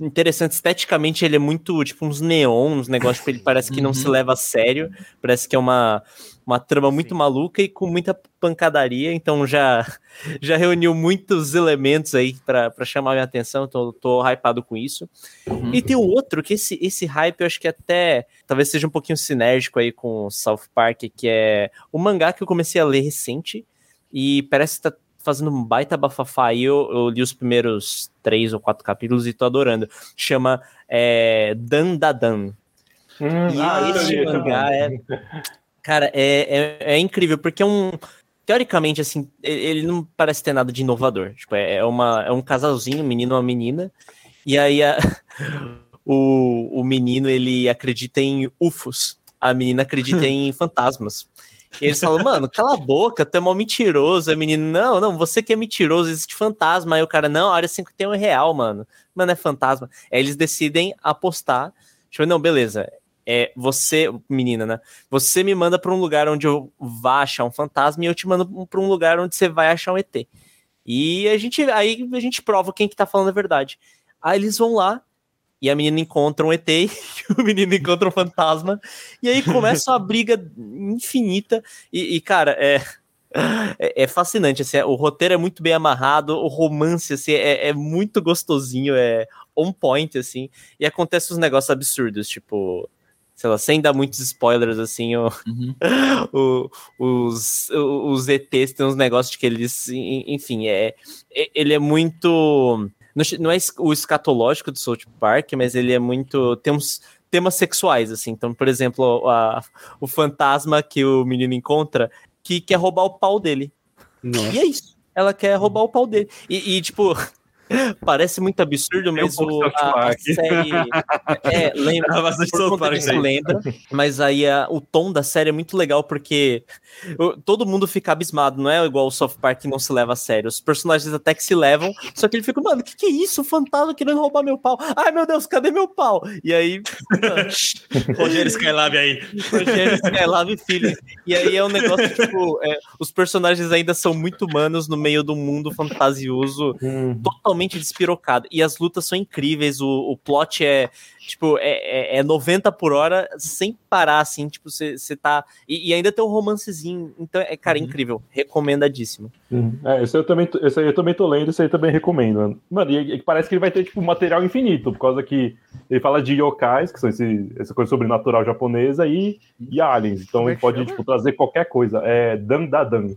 interessante esteticamente ele é muito tipo uns neons, uns negócios que ele parece que não uhum. se leva a sério, parece que é uma, uma trama muito Sim. maluca e com muita pancadaria, então já [LAUGHS] já reuniu muitos elementos aí para chamar minha atenção, então tô hypado com isso. Uhum. E tem o outro que esse esse hype eu acho que até talvez seja um pouquinho sinérgico aí com o South Park, que é o mangá que eu comecei a ler recente e parece que tá fazendo um baita bafafá aí. Eu, eu, li os primeiros três ou quatro capítulos e tô adorando. Chama é, Dan Da Dan. Hum, e ah, esse mangá é. Cara, é, é, é, incrível, porque é um. Teoricamente, assim, ele não parece ter nada de inovador. Tipo, é, é uma, é um casalzinho, um menino e uma menina. E aí a, [LAUGHS] o, o menino ele acredita em UFOs. A menina acredita [LAUGHS] em fantasmas. E eles falam, mano, cala a boca, tu é mal mentiroso. A menina, não, não, você que é mentiroso, existe fantasma. Aí o cara, não, a área 51 é real, mano. Mano, é fantasma. Aí eles decidem apostar. Tipo, não, beleza. É, você, menina, né? Você me manda para um lugar onde eu vá achar um fantasma e eu te mando para um lugar onde você vai achar um ET. E a gente, aí a gente prova quem que tá falando a verdade. Aí eles vão lá, e a menina encontra um ET, e [LAUGHS] o menino encontra um fantasma, e aí começa uma briga infinita, e, e cara, é, é, é, fascinante, assim, o roteiro é muito bem amarrado, o romance, assim, é, é muito gostosinho, é on point, assim, e acontece uns negócios absurdos, tipo, sei lá, sem dar muitos spoilers, assim, o, uhum. [LAUGHS] o, os, os ETs tem uns negócios de que eles, enfim, é, ele é muito não é o escatológico do South Park, mas ele é muito. Tem uns temas sexuais, assim. Então, por exemplo, a, o fantasma que o menino encontra que quer roubar o pau dele. Nossa. E é isso. Ela quer roubar o pau dele. E, e tipo. Parece muito absurdo, mas um o, a, a, série. É, lembra. [LAUGHS] bastante lembra, [LAUGHS] mas aí a, o tom da série é muito legal porque todo mundo fica abismado, não é igual o Soft Park que não se leva a sério. Os personagens até que se levam, só que ele fica, mano, o que, que é isso? O fantasma querendo roubar meu pau. Ai meu Deus, cadê meu pau? E aí. [LAUGHS] Rogério Skylab aí. Rogério Skylab filho. E aí é um negócio, tipo, é, os personagens ainda são muito humanos no meio do mundo fantasioso, hum. totalmente totalmente despirocado. E as lutas são incríveis, o, o plot é, tipo, é, é, é 90 por hora sem parar, assim, tipo, você tá... E, e, ainda tem um romancezinho, então, é, cara, uhum. incrível, recomendadíssimo. Uhum. É, esse, eu também, esse aí eu também tô lendo, esse aí também recomendo. Mano, e, e, parece que ele vai ter, tipo, material infinito, por causa que ele fala de yokais, que são esse, essa coisa sobrenatural japonesa, e, e aliens, então é ele pode, tipo, trazer qualquer coisa. É Dan Da Dan.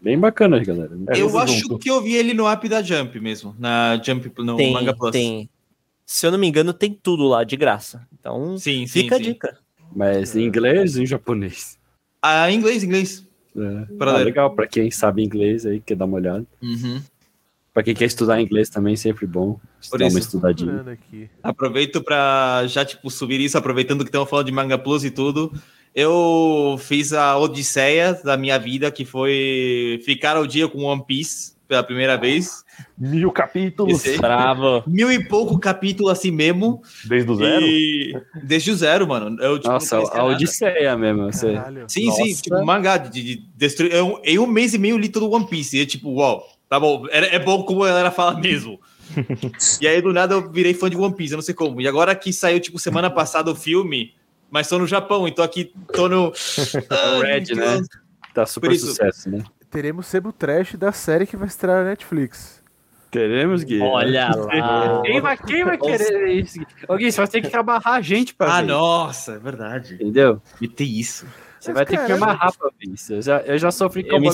Bem bacana, galera. É, eu acho junto. que eu vi ele no app da Jump mesmo, na Jump no tem, Manga Plus. Tem. Se eu não me engano, tem tudo lá de graça. Então, sim, fica sim, a dica. Mas em inglês ou em japonês? Ah, em inglês, inglês. É. Ah, legal, para quem sabe inglês aí, quer dar uma olhada. Uhum. Para quem quer estudar inglês também, sempre bom. Por isso, uma estudadinha. Aproveito para já, tipo, subir isso, aproveitando que estamos falando de Manga Plus e tudo eu fiz a odisseia da minha vida, que foi ficar ao dia com One Piece pela primeira vez. Mil capítulos. Bravo. [LAUGHS] Mil e pouco capítulos assim mesmo. Desde o zero? E... Desde o zero, mano. Eu, tipo, Nossa, a Odisseia mesmo. Você... Sim, Nossa. sim. Tipo, mangá de, de destruir. Eu, em um mês e meio li todo o One Piece. E eu, tipo, uau, tá bom. É, é bom como ela fala mesmo. [LAUGHS] e aí, do nada, eu virei fã de One Piece. Eu não sei como. E agora que saiu, tipo, semana passada o filme mas estou no Japão, então aqui tô no. [LAUGHS] Ah, Red, né? Tá super isso, sucesso, né? Teremos Sebo Trash da série que vai estrear na Netflix. Teremos, Gui. Olha [LAUGHS] lá. Quem vai, quem vai querer isso? Ô, Gui, você vai ter que amarrar a gente pra Ah, ver. nossa, é verdade. Entendeu? E tem isso. Você Mas vai ter que amarrar pra ver isso. Eu já, eu já sofri com o me...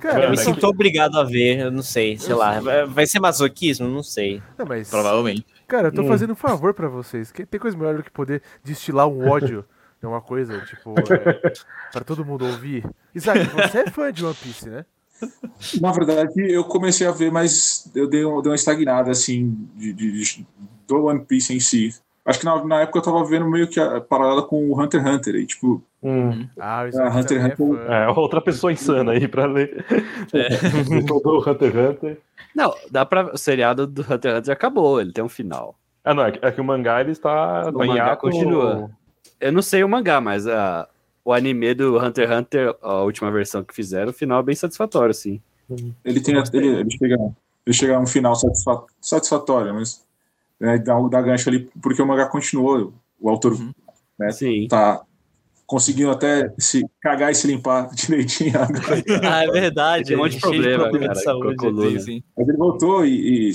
Cara, eu me sinto obrigado a ver, eu não sei, sei lá. Vai ser masoquismo? Não sei. Não, mas... Provavelmente. Cara, eu tô hum. fazendo um favor para vocês. Tem coisa melhor do que poder destilar um ódio é uma coisa, tipo, [LAUGHS] é, pra todo mundo ouvir. Isaac, você é fã de One Piece, né? Na verdade, eu comecei a ver, mas eu dei, dei uma estagnada, assim, de, de, de, do One Piece em si. Acho que na, na época eu tava vendo meio que a paralela com o Hunter x Hunter. E, tipo, hum. ah, o é, Hunter x Hunter. É, é, outra pessoa insana aí pra ler. É. [LAUGHS] o Hunter x Hunter. Não, dá pra. O seriado do Hunter x Hunter acabou, ele tem um final. Ah, não, é que, é que o mangá ele está. O mangá ato... continua. Eu não sei o mangá, mas a, o anime do Hunter x Hunter, a última versão que fizeram, o final é bem satisfatório, sim. Ele tem. Ele, ele, chega, ele chega a um final satisfatório, mas né, dá, dá gancho ali, porque o mangá continuou. O autor uhum. né, Sim. tá conseguindo até se cagar e se limpar [LAUGHS] direitinho agora. Ah, é verdade. Tem um monte de problema, problema cara, de saúde, com a coluna. Mas ele voltou e, e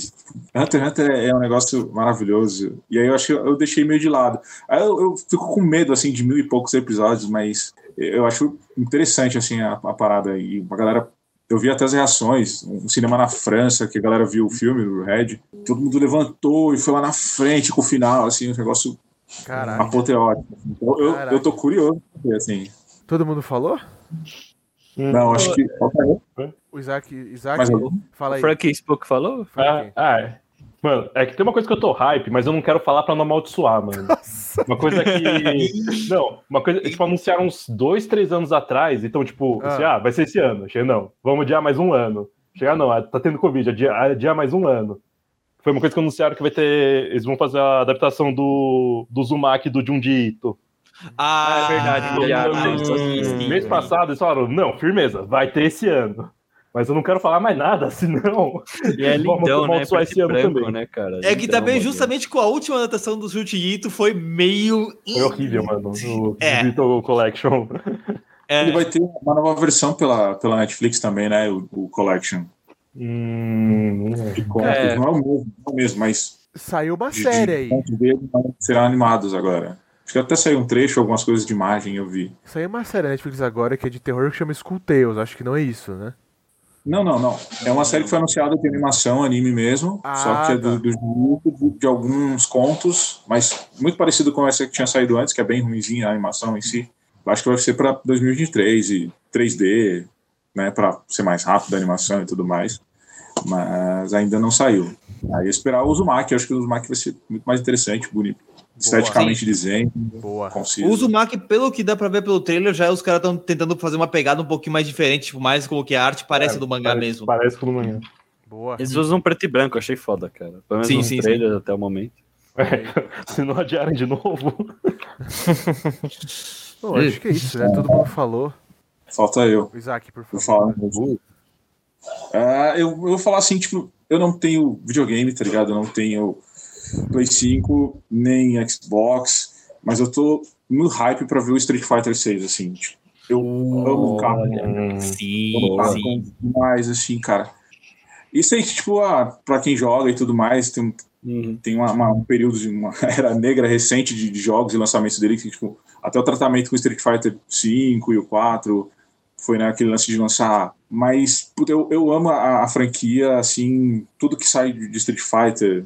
Hunter x Hunter é um negócio maravilhoso. E aí eu acho que eu deixei meio de lado. Aí eu, eu fico com medo, assim, de mil e poucos episódios, mas eu acho interessante, assim, a, a parada. E a galera eu vi até as reações, um cinema na França, que a galera viu o filme, o Red, todo mundo levantou e foi lá na frente com o final, assim, um negócio Caraca. apoteótico. Então, eu, eu tô curioso, assim. Todo mundo falou? Não, acho que. O Isaac, Isaac fala aí. O Frank Spook falou? Ah, ah, é. Mano, é que tem uma coisa que eu tô hype, mas eu não quero falar pra não amaldiçoar, mano. [LAUGHS] Nossa. Uma coisa que. [LAUGHS] não, uma coisa. Tipo, anunciaram uns dois, três anos atrás, então, tipo, ah, assim, ah vai ser esse ano. Chega, não. Vamos adiar mais um ano. Chega, não, tá tendo Covid, adiar, adiar mais um ano. Foi uma coisa que anunciaram que vai ter. Eles vão fazer a adaptação do, do Zumaki do Junji Ito. Ah, é verdade. Ah, mês, mês passado eles falaram, não, firmeza, vai ter esse ano mas eu não quero falar mais nada, [LAUGHS] senão. E é lindão, né? Esse ano branco, também. né, cara? É que também, justamente com a última adaptação do Jutito, foi meio. Foi horrível, mano. O é. Collection. É. Ele vai ter uma nova versão pela, pela Netflix também, né? O, o Collection. Hum, de. É. Não é o mesmo, não é o mesmo, mas. Saiu uma série aí. serão animados agora. Acho que até saiu um trecho, algumas coisas de imagem eu vi. Saiu uma série na Netflix agora que é de terror que chama Skull Tales. Acho que não é isso, né? Não, não, não. É uma série que foi anunciada de animação, anime mesmo, ah, só que é do, tá. do, de, alguns contos, mas muito parecido com essa que tinha saído antes, que é bem ruimzinha a animação em si. Acho que vai ser para 2023 e 3D, né, para ser mais rápido a animação e tudo mais, mas ainda não saiu. Aí esperar o Uzumaki, acho que o Uzumaki vai ser muito mais interessante, bonito, esteticamente dizendo. Boa. Conciso. O Uzumaki, pelo que dá pra ver pelo trailer, já os caras estão tentando fazer uma pegada um pouquinho mais diferente, tipo, mais como que a arte parece é, do mangá parece, mesmo. Parece com o mangá. Boa. Eles usam preto e branco, achei foda, cara. Pelo menos sim, sim, trailer sim. até o momento. É, [LAUGHS] se não adiarem de novo. [LAUGHS] Bom, acho que é isso, né? Todo mundo falou. Falta eu. Isaac, por favor. Eu, uh, eu, eu vou falar assim, tipo, eu não tenho videogame, tá ligado? Eu não tenho Play 5, nem Xbox, mas eu tô no hype pra ver o Street Fighter 6, assim. Tipo, eu oh, amo o carro. Sim, amo sim. Demais, assim, cara. Isso aí, tipo, ah, pra quem joga e tudo mais, tem, uhum. tem uma, uma, um período de uma [LAUGHS] era negra recente de, de, jogos e lançamentos dele, que, tipo, até o tratamento com o Street Fighter 5 e o 4 foi naquele né, lance de lançar. Mas puta, eu, eu amo a, a, franquia, assim, tudo que sai de Street Fighter,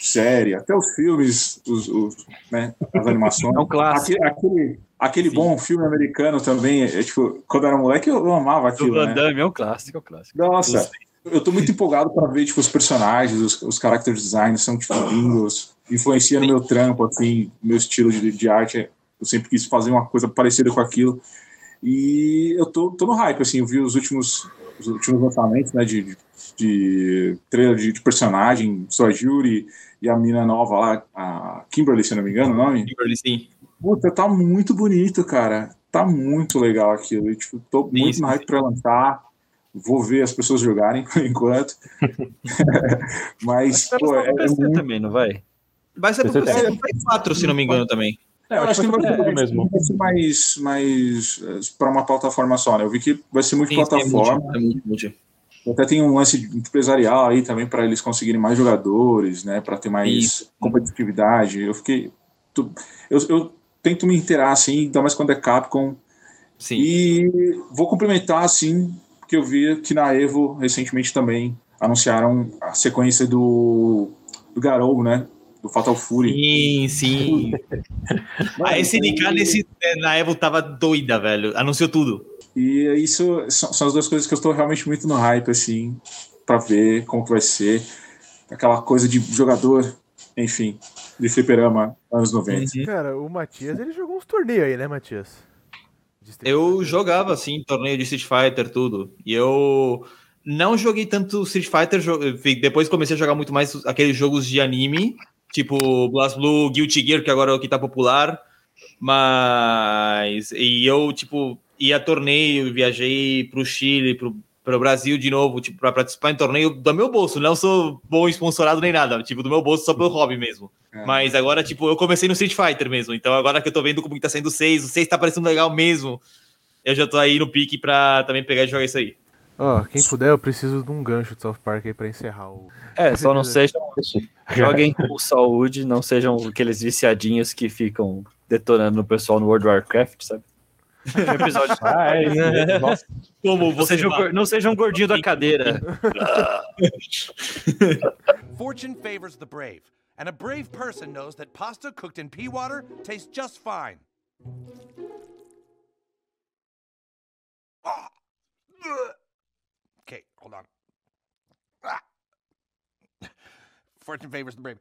série, até os filmes, os, os né, as animações. [LAUGHS] É um clássico. Aquele, aquele, aquele bom filme americano também, é, tipo, quando era moleque eu, eu amava aquilo. O Van né? Damme né? é um clássico, é um clássico. Nossa, eu tô muito empolgado para ver, tipo, os personagens, os, os character designs são, tipo, lindos, influencia no meu trampo, assim, meu estilo de, de arte, eu sempre quis fazer uma coisa parecida com aquilo. E eu tô, tô no hype, assim, eu vi os últimos, os últimos lançamentos, né, de, de trailer de, de personagem, sou a Jury e a mina nova lá, a Kimberly, se não me engano o nome. Kimberly, sim. Puta, tá muito bonito, cara. Tá muito legal aquilo. E, tipo, tô sim, muito sim, no hype sim. pra lançar. Vou ver as pessoas jogarem [LAUGHS] por enquanto. [LAUGHS] Mas, pô, é, é muito... também, não vai? Vai ser pro PC 4, se não me engano, também. É, eu acho que vai ser, mesmo. vai ser mais, mais eh, para uma plataforma só, né? Eu vi que vai ser muito Sim, plataforma. É muito, é muito. Até tem um lance empresarial aí também para eles conseguirem mais jogadores, né? Para ter mais Isso. competitividade. Eu fiquei. Eu, eu tento me inteirar assim, ainda mais quando é Capcom. Sim. E vou complementar assim, porque eu vi que na Evo recentemente também anunciaram a sequência do, do Garou, né? Do Fatal Fury. Sim, sim. a SNK nesse, na Evo tava doida, velho. Anunciou tudo. E isso são, são as duas coisas que eu estou realmente muito no hype, assim, para ver como que vai ser. Aquela coisa de jogador, enfim. de fliperama anos 90. Uhum. Cara, o Matias, ele jogou uns torneios aí, né, Matias? Eu jogava, assim, torneio de Street Fighter, tudo. E eu não joguei tanto Street Fighter, depois comecei a jogar muito mais aqueles jogos de anime, tipo Blast Blue, Guilty Gear, que agora é o que tá popular. Mas. E eu, tipo, ia a torneio, viajei pro Chile, pro, pro Brasil de novo, tipo, pra participar em torneio do meu bolso. Não sou bom sponsorado nem nada, tipo, do meu bolso só pelo hobby mesmo. É. Mas agora, tipo, eu comecei no Street Fighter mesmo. Então agora que eu tô vendo como que tá saindo o 6, o 6 tá parecendo legal mesmo. Eu já tô aí no pique pra também pegar e jogar isso aí. Ó, oh, quem puder, eu preciso de um gancho de South Park aí pra encerrar o. É, só não sejam. Joguem com saúde, não sejam aqueles viciadinhos que ficam detonando no pessoal no World of Warcraft, sabe? [LAUGHS] Episódio. ah, [LAUGHS] é, né? Nossa. Como você não seja, não seja um gordinho da cadeira. [LAUGHS] Fortune favors the brave, and a brave person knows that pasta cooked in pea water tastes just fine. Okay, hold on. Ah. [LAUGHS] Fortune favors the brave.